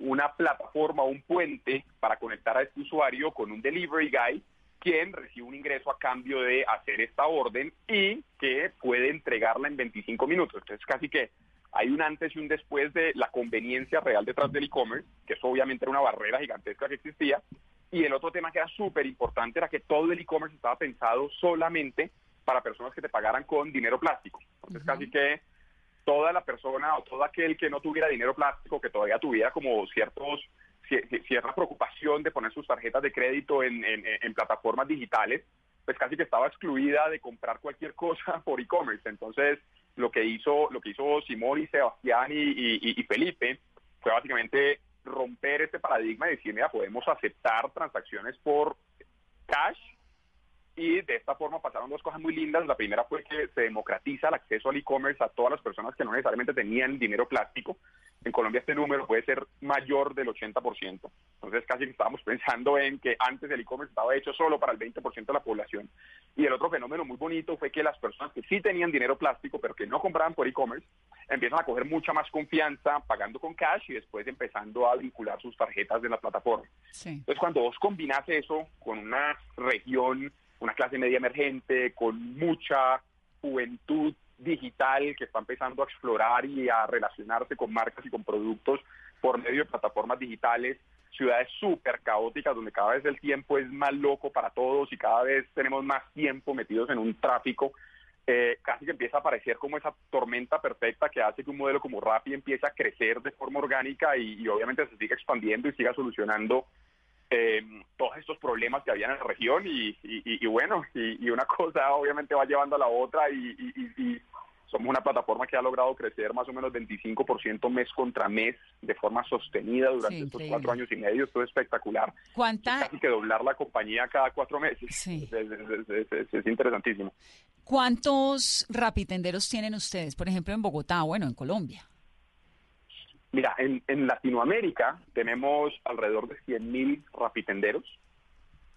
una plataforma, un puente para conectar a este usuario con un delivery guy, quien recibe un ingreso a cambio de hacer esta orden y que puede entregarla en 25 minutos. Entonces casi que hay un antes y un después de la conveniencia real detrás del e-commerce, que eso obviamente era una barrera gigantesca que existía. Y el otro tema que era súper importante era que todo el e-commerce estaba pensado solamente para personas que te pagaran con dinero plástico. Entonces casi que toda la persona o todo aquel que no tuviera dinero plástico, que todavía tuviera como ciertos ci- ci- cierta preocupación de poner sus tarjetas de crédito en, en- en plataformas digitales, pues casi que estaba excluida de comprar cualquier <laughs> cosa por e-commerce. Entonces, lo que hizo lo que hizo Simón y Sebastián y, y- y Felipe fue básicamente romper este paradigma y decir, mira, podemos aceptar transacciones por cash y de esta forma pasaron dos cosas muy lindas. La primera fue que se democratiza el acceso al e-commerce a todas las personas que no necesariamente tenían dinero plástico. En Colombia este número puede ser mayor del 80%. Entonces casi estábamos pensando en que antes el e-commerce estaba hecho solo para el 20% de la población. Y el otro fenómeno muy bonito fue que las personas que sí tenían dinero plástico pero que no compraban por e-commerce empiezan a coger mucha más confianza pagando con cash y después empezando a vincular sus tarjetas de la plataforma. Sí. Entonces, cuando vos combinas eso con una región, una clase media emergente, con mucha juventud digital que está empezando a explorar y a relacionarse con marcas y con productos por medio de plataformas digitales, ciudades súper caóticas donde cada vez el tiempo es más loco para todos y cada vez tenemos más tiempo metidos en un tráfico, eh, casi que empieza a aparecer como esa tormenta perfecta que hace que un modelo como Rappi empiece a crecer de forma orgánica y, y obviamente se siga expandiendo y siga solucionando eh, todos estos problemas que había en la región y, y- y- y bueno, y, y una <laughs> cosa obviamente va llevando a la otra y, somos una plataforma que ha logrado crecer más o menos 25% mes contra mes de forma sostenida durante Sí, estos cuatro años y medio. Esto es espectacular. ¿Cuánta, Casi que doblar la compañía cada cuatro meses. Sí. Es, es- es- es- es interesantísimo. ¿Cuántos rapitenderos tienen ustedes, por ejemplo, en Bogotá, bueno, en Colombia? Mira, en, en Latinoamérica tenemos alrededor de 100.000 rapitenderos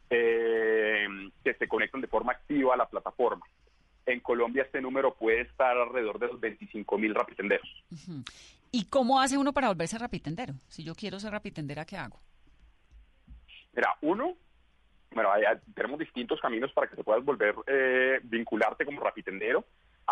eh, que se conectan de forma activa a la plataforma. En Colombia este número puede estar alrededor de los 25.000 rapitenderos. ¿Y cómo hace uno para volverse rapitendero? Si yo quiero ser rapitendera, ¿qué hago? Mira, uno, bueno, hay- hay- tenemos distintos caminos para que te puedas volver eh, vincularte como rapitendero.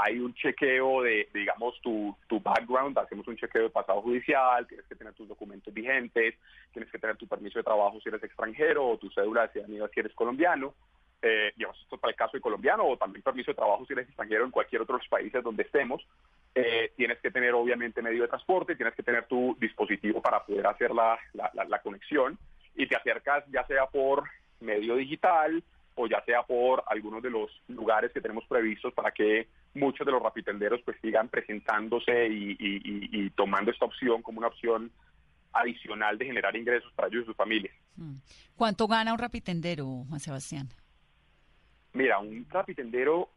Hay un chequeo de, digamos, tu, tu background, hacemos un chequeo de pasado judicial, tienes que tener tus documentos vigentes, tienes que tener tu permiso de trabajo si eres extranjero o tu cédula de ciudadanía si eres colombiano. Eh, digamos, esto es para el caso de colombiano o también permiso de trabajo si eres extranjero en cualquier otro de los países donde estemos. Eh, tienes que tener obviamente medio de transporte, tienes que tener tu dispositivo para poder hacer la, la, la- la conexión y te acercas ya sea por medio digital o ya sea por algunos de los lugares que tenemos previstos para que muchos de los rapitenderos pues sigan presentándose y, y- y- y tomando esta opción como una opción adicional de generar ingresos para ellos y sus familias. ¿Cuánto gana un rapitendero, Juan Sebastián? Mira, un rapitendero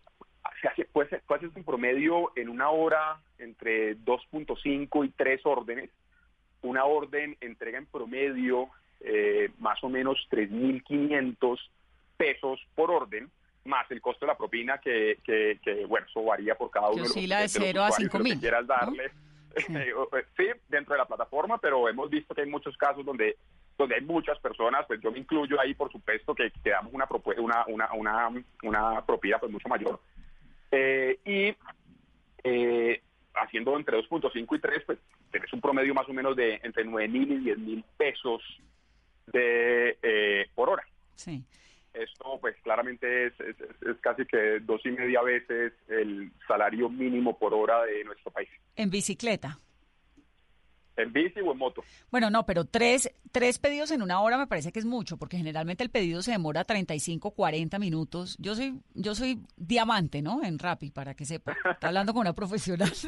se hace, puede, ser, puede hacer un promedio en una hora entre 2.5 y 3 órdenes. Una orden entrega en promedio eh, más o menos 3.500 pesos por orden, más el costo de la propina que, que, que, bueno, eso varía por cada uno los, oscila de los cero a usuarios, cinco lo que mil, quieras darle. <laughs> Sí, dentro de la plataforma, pero hemos visto que hay muchos casos donde donde hay muchas personas, pues yo me incluyo ahí, por supuesto, que, que damos una, una, una, una, una propiedad pues mucho mayor. Eh, y eh, haciendo entre 2.5 y 3, pues tenés un promedio más o menos de entre 9 mil y 10 mil pesos de eh, por hora. Sí. Esto pues claramente es, es, es- casi que dos y media veces el salario mínimo por hora de nuestro país. En bicicleta. En bici o en moto. Bueno, no, pero tres, tres pedidos en una hora me parece que es mucho, porque generalmente el pedido se demora 35, 40 minutos. Yo soy, yo soy diamante, ¿no? En Rappi, para que sepa. Está hablando con una profesional. <laughs>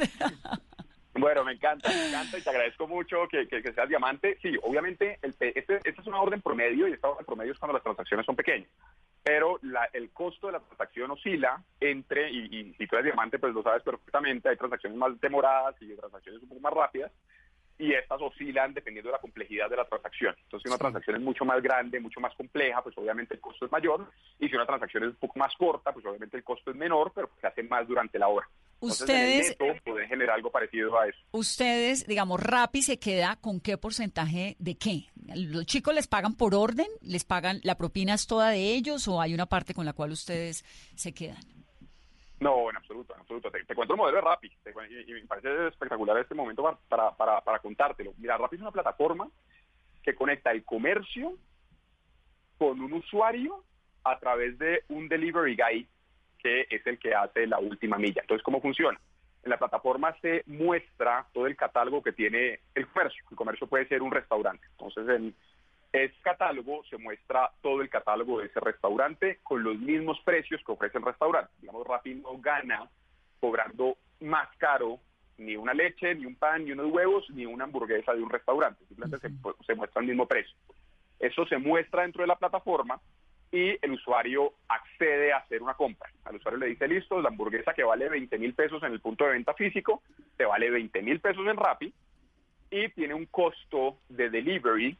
Bueno, me encanta, me encanta y te agradezco mucho que, que, que seas diamante. Sí, obviamente, el, este, esta es una orden promedio y esta orden promedio es cuando las transacciones son pequeñas. Pero la- el costo de la transacción oscila entre, y, y si tú eres diamante, pues lo sabes perfectamente, hay transacciones más demoradas y transacciones un poco más rápidas. Y estas oscilan dependiendo de la complejidad de la transacción. Entonces, si una transacción es mucho más grande, mucho más compleja, pues obviamente el costo es mayor. Y si una transacción es un poco más corta, pues obviamente el costo es menor, pero se hace más durante la hora. Entonces, Ustedes- en el neto puede generar algo parecido a eso. Ustedes, digamos, Rappi se queda con qué porcentaje de qué? ¿Los chicos les pagan por orden? ¿Les pagan, la propina es toda de ellos o hay una parte con la cual ustedes se quedan? No, en absoluto, en absoluto. Te, te cuento el modelo de Rappi te y, y me parece espectacular este momento para contártelo. Mira, Rappi es una plataforma que conecta el comercio con un usuario a través de un delivery guy que es el que hace la última milla. Entonces, ¿cómo funciona? En la plataforma se muestra todo el catálogo que tiene el comercio. El comercio puede ser un restaurante. Entonces, en ese catálogo se muestra todo el catálogo de ese restaurante con los mismos precios que ofrece el restaurante. Digamos, Rappi no gana cobrando más caro ni una leche, ni un pan, ni unos huevos, ni una hamburguesa de un restaurante. Simplemente se, se muestra el mismo precio. Eso se muestra dentro de la plataforma y el usuario accede a hacer una compra. Al usuario le dice, listo, la hamburguesa que vale 20 mil pesos en el punto de venta físico, te vale 20 mil pesos en Rappi y tiene un costo de delivery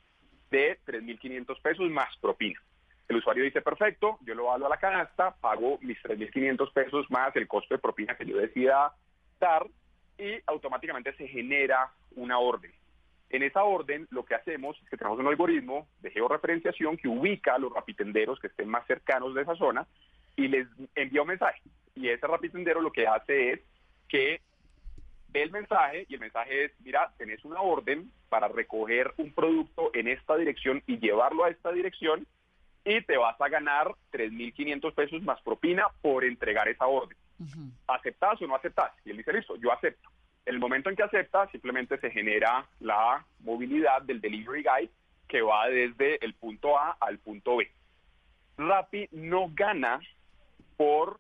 de 3.500 pesos más propina. El usuario dice, perfecto, yo lo valo a la canasta, pago mis 3.500 pesos más el costo de propina que yo decida dar y automáticamente se genera una orden. En esa orden lo que hacemos es que tenemos un algoritmo de georreferenciación que ubica a los rapitenderos que estén más cercanos de esa zona y les envía un mensaje. Y ese rapitendero lo que hace es que ve el mensaje y el mensaje es, mira, tenés una orden para recoger un producto en esta dirección y llevarlo a esta dirección y te vas a ganar 3.500 pesos más propina por entregar esa orden. ¿Aceptas o no aceptas? Y él dice, listo, yo acepto. En el momento en que acepta, simplemente se genera la movilidad del delivery guy que va desde el punto A al punto B. Rappi no gana por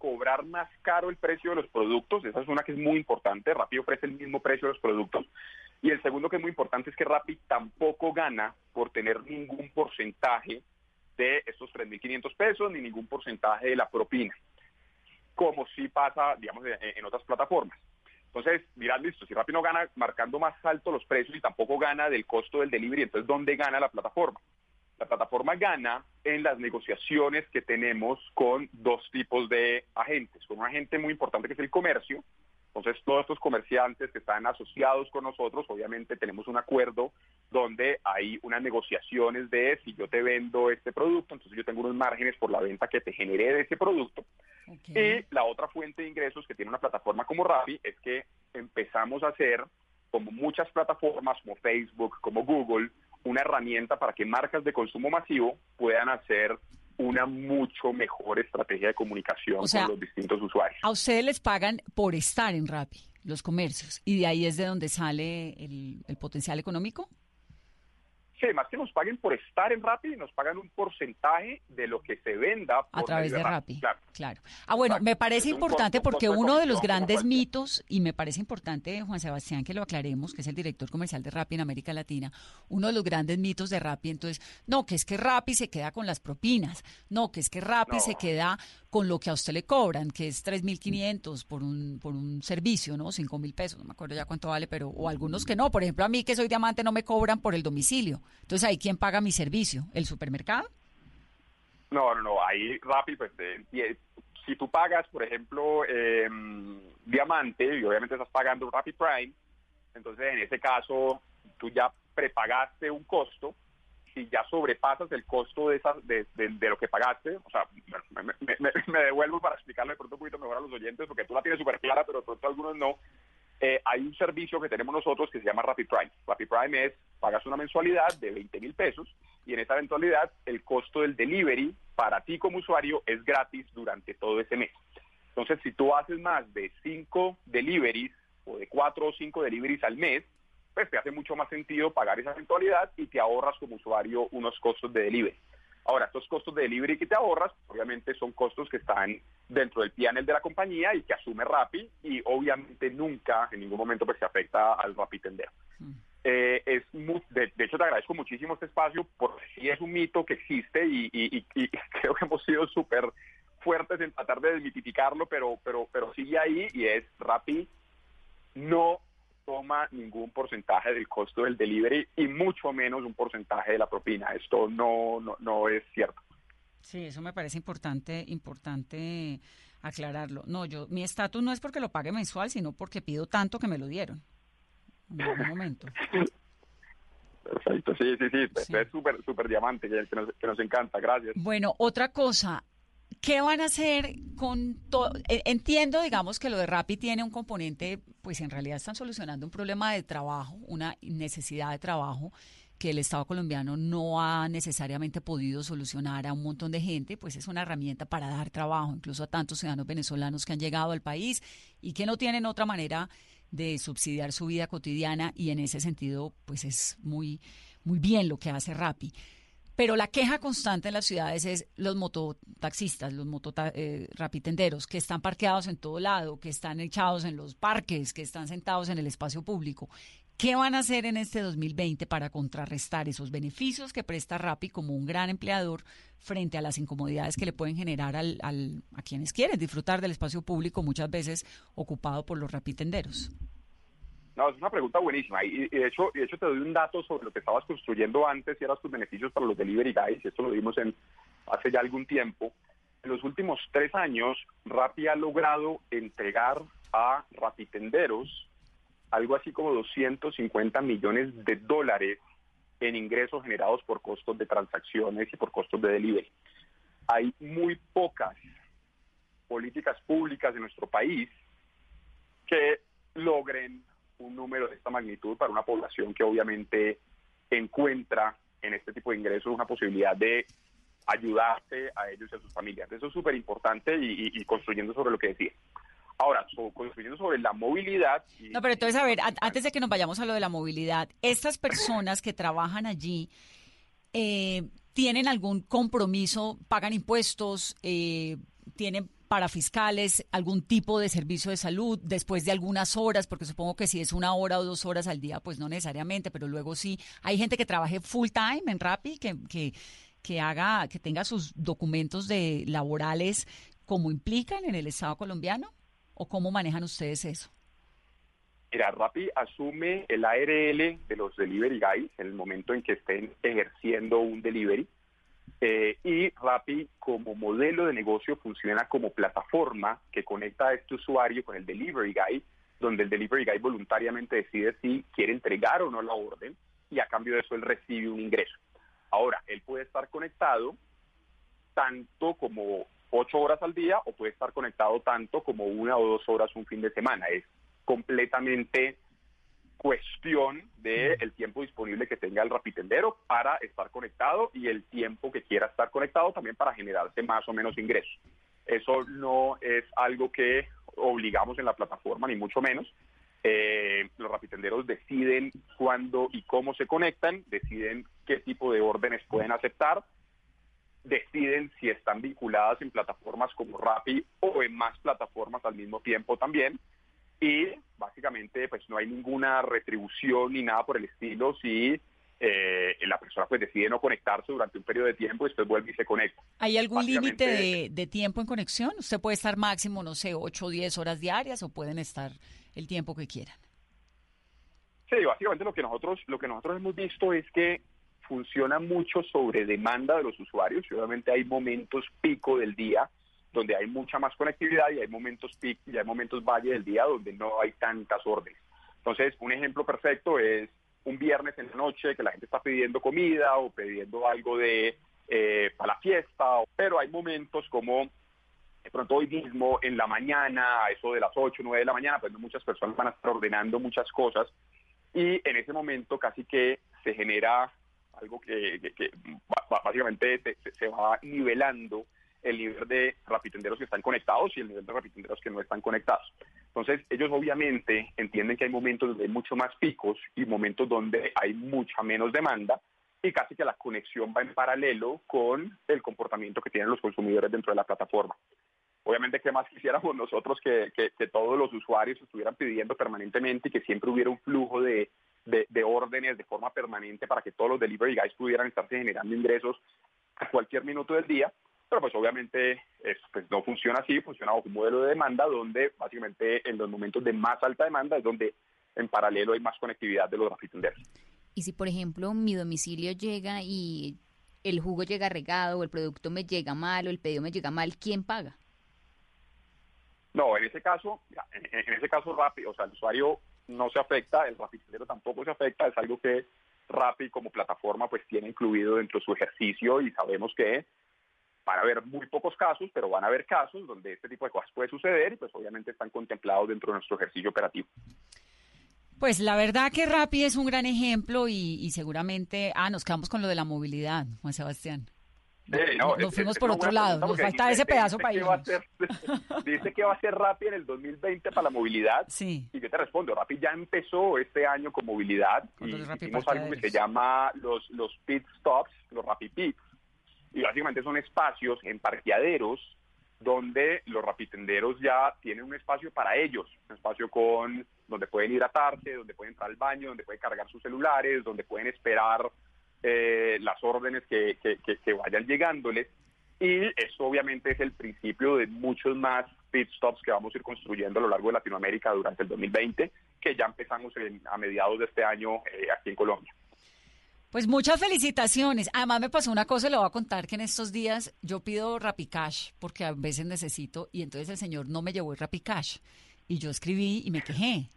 cobrar más caro el precio de los productos, esa es una que es muy importante, Rappi ofrece el mismo precio de los productos, y el segundo que es muy importante es que Rappi tampoco gana por tener ningún porcentaje de estos 3.500 pesos ni ningún porcentaje de la propina, como sí pasa, digamos, en, otras plataformas. Entonces, dirás, listo, si Rappi no gana marcando más alto los precios y tampoco gana del costo del delivery, entonces, ¿dónde gana la plataforma? La plataforma gana en las negociaciones que tenemos con dos tipos de agentes. Con un agente muy importante que es el comercio. Entonces, todos estos comerciantes que están asociados con nosotros, obviamente tenemos un acuerdo donde hay unas negociaciones de si yo te vendo este producto, entonces yo tengo unos márgenes por la venta que te generé de ese producto. Y la otra fuente de ingresos que tiene una plataforma como Rappi es que empezamos a hacer, como muchas plataformas, como Facebook, como Google, una herramienta para que marcas de consumo masivo puedan hacer una mucho mejor estrategia de comunicación O sea, con los distintos usuarios. A ustedes les pagan por estar en Rappi, los comercios, y de ahí es de donde sale el, el potencial económico. Sí, más que nos paguen por estar en Rappi, nos pagan un porcentaje de lo que se venda por a través de Rappi. Claro. Claro. Ah, bueno, me parece Es un importante costo- porque costo uno de los grandes mitos, y me parece importante, Juan Sebastián, que lo aclaremos, que es el director comercial de Rappi en América Latina, uno de los grandes mitos de Rappi, entonces, no, que es que Rappi se queda con las propinas, no, que es que Rappi No. se queda con lo que a usted le cobran, que es 3.500 por un, por un servicio, ¿no? 5.000 pesos, no me acuerdo ya cuánto vale, pero, o algunos que no, por ejemplo, a mí que soy diamante no me cobran por el domicilio, entonces ahí, ¿quién paga mi servicio? ¿El supermercado? No, no, no, ahí Rappi, pues, eh, eh, si tú pagas, por ejemplo, eh, Diamante, y obviamente estás pagando Rappi Prime, entonces en ese caso tú ya prepagaste un costo, si ya sobrepasas el costo de, esa, de, de- lo que pagaste, o sea, me, devuelvo para explicarlo de pronto un poquito mejor a los oyentes, porque tú la tienes súper clara, pero de pronto algunos no. Eh, hay un servicio que tenemos nosotros que se llama Rappi Prime. Rappi Prime es, pagas una mensualidad de 20 mil pesos y en esa mensualidad el costo del delivery para ti como usuario es gratis durante todo ese mes. Entonces, si tú haces más de 5 deliveries o de 4 o 5 deliveries al mes, pues te hace mucho más sentido pagar esa mensualidad y te ahorras como usuario unos costos de delivery. Ahora, estos costos de delivery que te ahorras, obviamente son costos que están dentro del PNL de la compañía y que asume Rappi y obviamente nunca, en ningún momento, pues se afecta al Rappi tendero. Eh, es mu- de, de hecho, te agradezco muchísimo este espacio porque sí es un mito que existe y <laughs> creo que hemos sido súper fuertes en tratar de desmitificarlo, pero, pero, pero sigue ahí y es Rappi no toma ningún porcentaje del costo del delivery y mucho menos un porcentaje de la propina. Esto no, no, no es cierto. Sí, eso me parece importante, importante aclararlo. No, yo, mi estatus no es porque lo pague mensual, sino porque pido tanto que me lo dieron. En algún momento. Perfecto, sí, sí, sí, es súper, súper diamante, que, que nos, que nos encanta, gracias. Bueno, otra cosa, ¿qué van a hacer con todo? Entiendo, digamos, que lo de Rappi tiene un componente, pues en realidad están solucionando un problema de trabajo, una necesidad de trabajo que el Estado colombiano no ha necesariamente podido solucionar a un montón de gente, pues es una herramienta para dar trabajo, incluso a tantos ciudadanos venezolanos que han llegado al país y que no tienen otra manera de subsidiar su vida cotidiana y en ese sentido, pues es muy, muy bien lo que hace Rappi. Pero la queja constante en las ciudades es los mototaxistas, los motota, eh, rapitenderos, que están parqueados en todo lado, que están echados en los parques, que están sentados en el espacio público. ¿Qué van a hacer en este 2020 para contrarrestar esos beneficios que presta Rappi como un gran empleador frente a las incomodidades que le pueden generar al, a quienes quieren disfrutar del espacio público, muchas veces ocupado por los rapitenderos? No, es una pregunta buenísima. Y, de hecho, de hecho te doy un dato sobre lo que estabas construyendo antes y eran tus beneficios para los delivery guys. Esto lo vimos en, hace ya algún tiempo. En los últimos tres años, Rappi ha logrado entregar a rapitenderos algo así como 250 millones de dólares en ingresos generados por costos de transacciones y por costos de delivery. Hay muy pocas políticas públicas en nuestro país que logren un número de esta magnitud para una población que obviamente encuentra en este tipo de ingresos una posibilidad de ayudarse a ellos y a sus familias. Eso es súper importante y construyendo sobre lo que decía. Ahora, so- construyendo sobre la movilidad, y- No, pero entonces, a ver, an- antes de que nos vayamos a lo de la movilidad, estas personas que trabajan allí, eh, ¿tienen algún compromiso, pagan impuestos, eh, tienen parafiscales, algún tipo de servicio de salud después de algunas horas? Porque supongo que si es una hora o dos horas al día, pues no necesariamente, pero luego sí. Hay gente que trabaje full time en Rappi, que, que, que haga, que tenga sus documentos de laborales como implican en el Estado colombiano, o cómo manejan ustedes eso? Mira, Rappi asume el ARL de los delivery guys en el momento en que estén ejerciendo un delivery. Eh, y Rappi como modelo de negocio funciona como plataforma que conecta a este usuario con el delivery guy, donde el delivery guy voluntariamente decide si quiere entregar o no la orden y a cambio de eso él recibe un ingreso. Ahora, él puede estar conectado tanto como ocho horas al día o puede estar conectado tanto como una o dos horas un fin de semana. Es completamente cuestión del tiempo disponible que tenga el rapitendero para estar conectado y el tiempo que quiera estar conectado también para generarse más o menos ingresos. Eso no es algo que obligamos en la plataforma, ni mucho menos. Eh, los rapitenderos deciden cuándo y cómo se conectan, deciden qué tipo de órdenes pueden aceptar, deciden si están vinculadas en plataformas como Rappi o en más plataformas al mismo tiempo también. Y básicamente pues no hay ninguna retribución ni nada por el estilo si eh, la persona pues decide no conectarse durante un periodo de tiempo y después vuelve y se conecta. ¿Hay algún límite de, de tiempo en conexión? Usted puede estar máximo, no sé, 8 o 10 horas diarias o pueden estar el tiempo que quieran. Sí, básicamente lo que nosotros lo que nosotros hemos visto es que funciona mucho sobre demanda de los usuarios y obviamente hay momentos pico del día donde hay mucha más conectividad y hay momentos pico y hay momentos valle del día donde no hay tantas órdenes. Entonces, un ejemplo perfecto es un viernes en la noche que la gente está pidiendo comida o pidiendo algo de eh, para la fiesta, pero hay momentos como de pronto hoy mismo en la mañana, a eso de las 8, 9 de la mañana, pues muchas personas van a estar ordenando muchas cosas y en ese momento casi que se genera algo que, básicamente se, va nivelando el nivel de rapitenderos que están conectados y el nivel de rapitenderos que no están conectados. Entonces, ellos obviamente entienden que hay momentos donde hay mucho más picos y momentos donde hay mucha menos demanda y casi que la conexión va en paralelo con el comportamiento que tienen los consumidores dentro de la plataforma. Obviamente, ¿qué más quisiéramos <laughs> nosotros que todos los usuarios estuvieran pidiendo permanentemente y que siempre hubiera un flujo de, de- de órdenes de forma permanente para que todos los delivery guys pudieran estarse generando ingresos a cualquier minuto del día? Pero pues obviamente pues, no funciona así, funciona bajo un modelo de demanda donde básicamente en los momentos de más alta demanda es donde en paralelo hay más conectividad de los rapitenderos. Y si, por ejemplo, mi domicilio llega y el jugo llega regado o el producto me llega mal o el pedido me llega mal, ¿quién paga? No, en ese caso, en, en ese caso Rappi, o sea, el usuario no se afecta, el rapidero tampoco se afecta, es algo que Rappi como plataforma pues tiene incluido dentro de su ejercicio y sabemos que van a haber muy pocos casos, pero van a haber casos donde este tipo de cosas puede suceder y pues obviamente están contemplados dentro de nuestro ejercicio operativo. Pues la verdad que Rappi es un gran ejemplo y, y seguramente, ah, nos quedamos con lo de la movilidad, Juan Sebastián. Sí, no, Nos fuimos por otro lado, nos falta ese pedazo para ser- <laughs> Dice que va a ser Rappi en el 2020 para la movilidad. Sí. Y yo te respondo, Rappi ya empezó este año con movilidad. Y hicimos algo que se llama los, los pit stops, los Rappi Pits. Y básicamente son espacios en parqueaderos donde los rapitenderos ya tienen un espacio para ellos, un espacio con donde pueden hidratarse, donde pueden entrar al baño, donde pueden cargar sus celulares, donde pueden esperar eh, las órdenes que, que- que- que vayan llegándoles. Y eso obviamente es el principio de muchos más pit stops que vamos a ir construyendo a lo largo de Latinoamérica durante el 2020, que ya empezamos en- a mediados de este año eh, aquí en Colombia. Pues muchas felicitaciones. Además me pasó una cosa, le voy a contar que en estos días yo pido Rapicash porque a veces necesito y entonces el señor no me llevó el Rapicash y yo escribí y me quejé.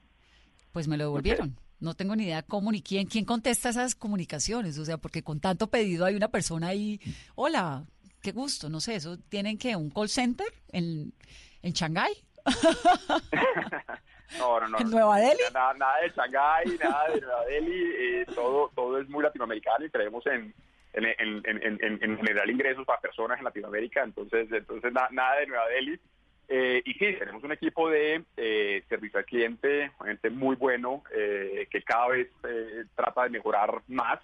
Pues me lo devolvieron. No tengo ni idea cómo ni quién, quién contesta esas comunicaciones, o sea, porque con tanto pedido hay una persona ahí, hola, qué gusto, no sé, eso tienen que un call center en en Shanghái. <laughs> No, no, no. ¿En Nueva Delhi? Nada, nada de Shanghái, nada de Nueva Delhi. eh, todo, todo es muy latinoamericano y creemos en, en, en, en, en- en generar ingresos para personas en Latinoamérica. Entonces, entonces na- nada de Nueva Delhi. Eh, y sí, tenemos un equipo de eh, servicio al cliente, gente muy bueno, eh, que cada vez eh, trata de mejorar más.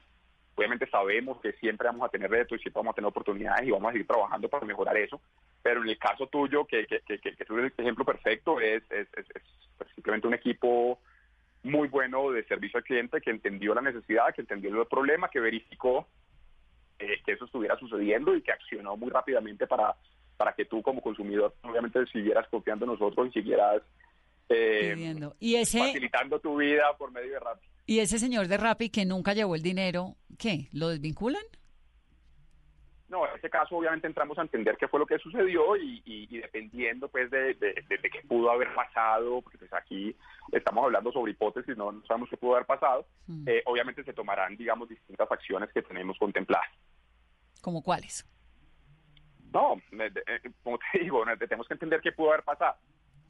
Obviamente sabemos que siempre vamos a tener retos y siempre vamos a tener oportunidades y vamos a seguir trabajando para mejorar eso. Pero en el caso tuyo, que, que, que, que, eres el ejemplo perfecto, es, es, es, es, pues, simplemente un equipo muy bueno de servicio al cliente que entendió la necesidad, que entendió el problema, que verificó eh, que eso estuviera sucediendo y que accionó muy rápidamente para, para que tú como consumidor obviamente siguieras confiando en nosotros y siguieras eh. Y ese, facilitando tu vida por medio de Rappi. y ese señor de Rappi que nunca llevó el dinero, ¿qué? ¿Lo desvinculan? No, en ese caso obviamente entramos a entender qué fue lo que sucedió y, y- y dependiendo pues de, de, de- de qué pudo haber pasado, porque pues aquí estamos hablando sobre hipótesis, no, no sabemos qué pudo haber pasado, eh, obviamente se tomarán, digamos, distintas acciones que tenemos contempladas. ¿Como cuáles? No, eh, como te <laughs> digo, tenemos que entender qué pudo haber pasado,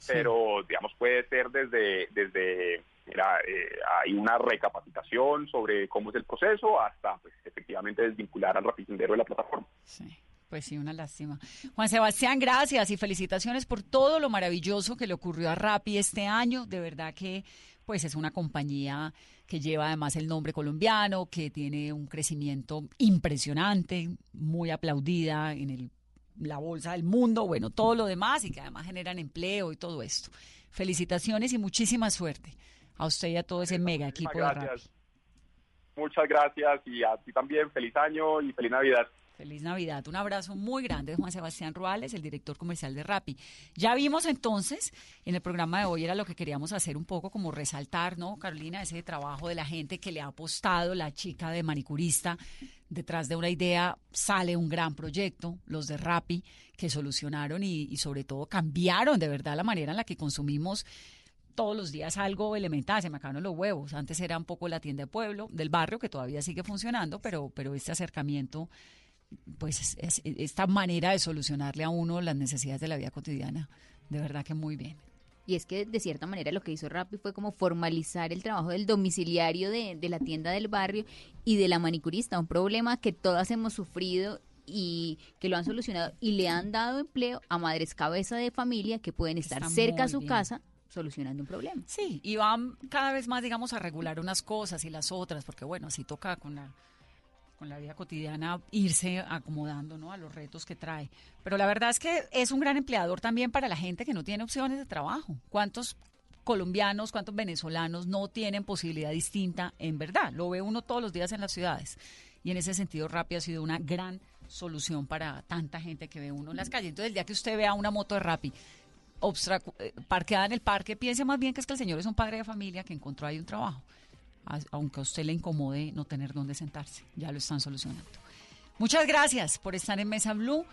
pero digamos puede ser desde, desde mira, eh, hay una recapacitación sobre cómo es el proceso hasta pues efectivamente desvincular al rapidindero de la plataforma. Pues sí, una lástima. Juan Sebastián, gracias y felicitaciones por todo lo maravilloso que le ocurrió a Rappi este año. De verdad que pues es una compañía que lleva además el nombre colombiano, que tiene un crecimiento impresionante, muy aplaudida en el, la bolsa del mundo, bueno, todo lo demás y que además generan empleo y todo esto. Felicitaciones y muchísima suerte a usted y a todo ese mega equipo de Rappi. gracias. Muchas gracias y a ti también. Feliz año y feliz Navidad. Feliz Navidad. Un abrazo muy grande de Juan Sebastián Ruales, el director comercial de Rappi. Ya vimos entonces, en el programa de hoy era lo que queríamos hacer un poco como resaltar, ¿no, Carolina? Ese trabajo de la gente que le ha apostado, la chica de manicurista, detrás de una idea sale un gran proyecto, los de Rappi, que solucionaron y, y sobre todo cambiaron de verdad la manera en la que consumimos todos los días algo elemental, se me acabaron los huevos. Antes era un poco la tienda de pueblo, del barrio, que todavía sigue funcionando, pero, pero este acercamiento, pues es- es- esta manera de solucionarle a uno las necesidades de la vida cotidiana, de verdad que muy bien. Y es que de cierta manera lo que hizo Rappi fue como formalizar el trabajo del domiciliario de, de la tienda del barrio y de la manicurista, un problema que todas hemos sufrido y que lo han solucionado y le han dado empleo a madres cabeza de familia que pueden estar Está cerca a su bien. casa solucionando un problema. Sí, y van cada vez más, digamos, a regular unas cosas y las otras, porque bueno, así toca con la, con la vida cotidiana irse acomodando ¿no? a los retos que trae. Pero la verdad es que es un gran empleador también para la gente que no tiene opciones de trabajo. ¿Cuántos colombianos, cuántos venezolanos no tienen posibilidad distinta en verdad? Lo ve uno todos los días en las ciudades. Y en ese sentido, Rappi ha sido una gran solución para tanta gente que ve uno en las calles. Entonces, el día que usted vea una moto de Rappi eh, parqueada en el parque, piense más bien que es que el señor es un padre de familia que encontró ahí un trabajo. Aunque a usted le incomode no tener dónde sentarse, ya lo están solucionando. Muchas gracias por estar en Mesa Blue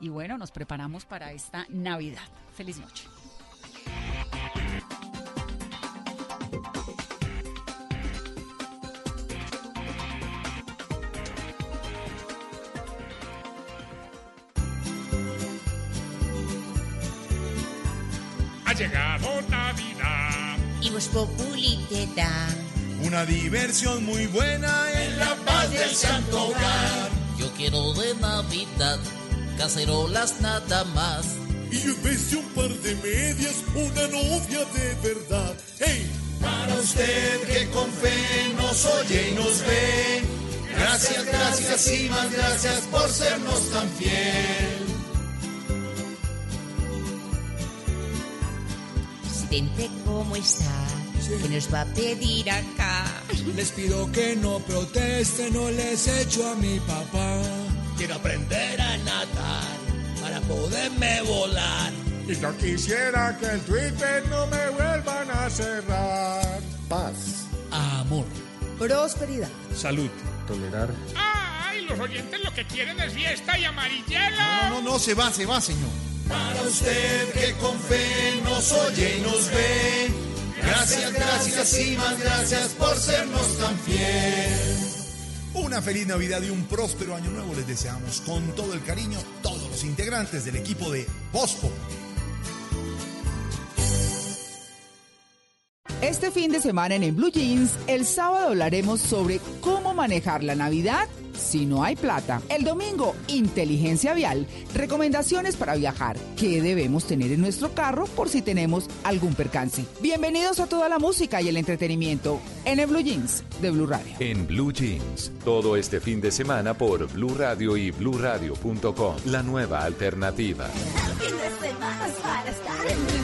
y bueno, nos preparamos para esta Navidad. Feliz noche. Ha llegado Navidad. Y Voz Populi te da Una diversión muy buena en la paz del santo hogar. Yo quiero de Navidad cacerolas nada más. Y en vez de un par de medias, una novia de verdad. ¡Hey! Para usted que con fe nos oye y nos ve. Gracias, gracias y más gracias por sernos tan fiel. Presidente, ¿cómo está? ¿Qué nos va a pedir acá? Les pido que no protesten, no les echo a mi papá. Quiero aprender a nadar para poderme volar. Y yo quisiera que el Twitter no me vuelvan a cerrar. Paz. Amor. Prosperidad. Salud. Tolerar. ¡Ay! Los oyentes lo que quieren es fiesta y amarillelo. No, no, no, se va, se va, señor. Para usted que con fe nos oye y nos ve. Gracias, gracias y más gracias por sernos tan fiel. Una feliz Navidad y un próspero año nuevo les deseamos con todo el cariño todos los integrantes del equipo de Bospo. Este fin de semana en, En Blue Jeans, el sábado hablaremos sobre cómo manejar la Navidad si no hay plata. El domingo, inteligencia vial, recomendaciones para viajar, qué debemos tener en nuestro carro por si tenemos algún percance. Bienvenidos a toda la música y el entretenimiento en En Blue Jeans de Blue Radio. En Blue Jeans, todo este fin de semana por Blue Radio y bluradio.com, la nueva alternativa. Fin de semana para estar en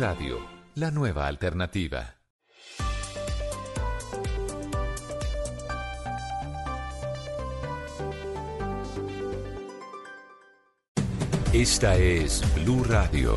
Radio, la nueva alternativa. Esta es Blue Radio.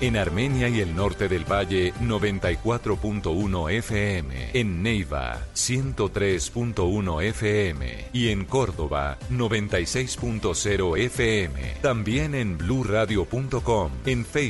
En Armenia y el norte del Valle 94.1 FM, en Neiva 103.1 FM y en Córdoba 96.0 FM. También en bluradio.com, en Facebook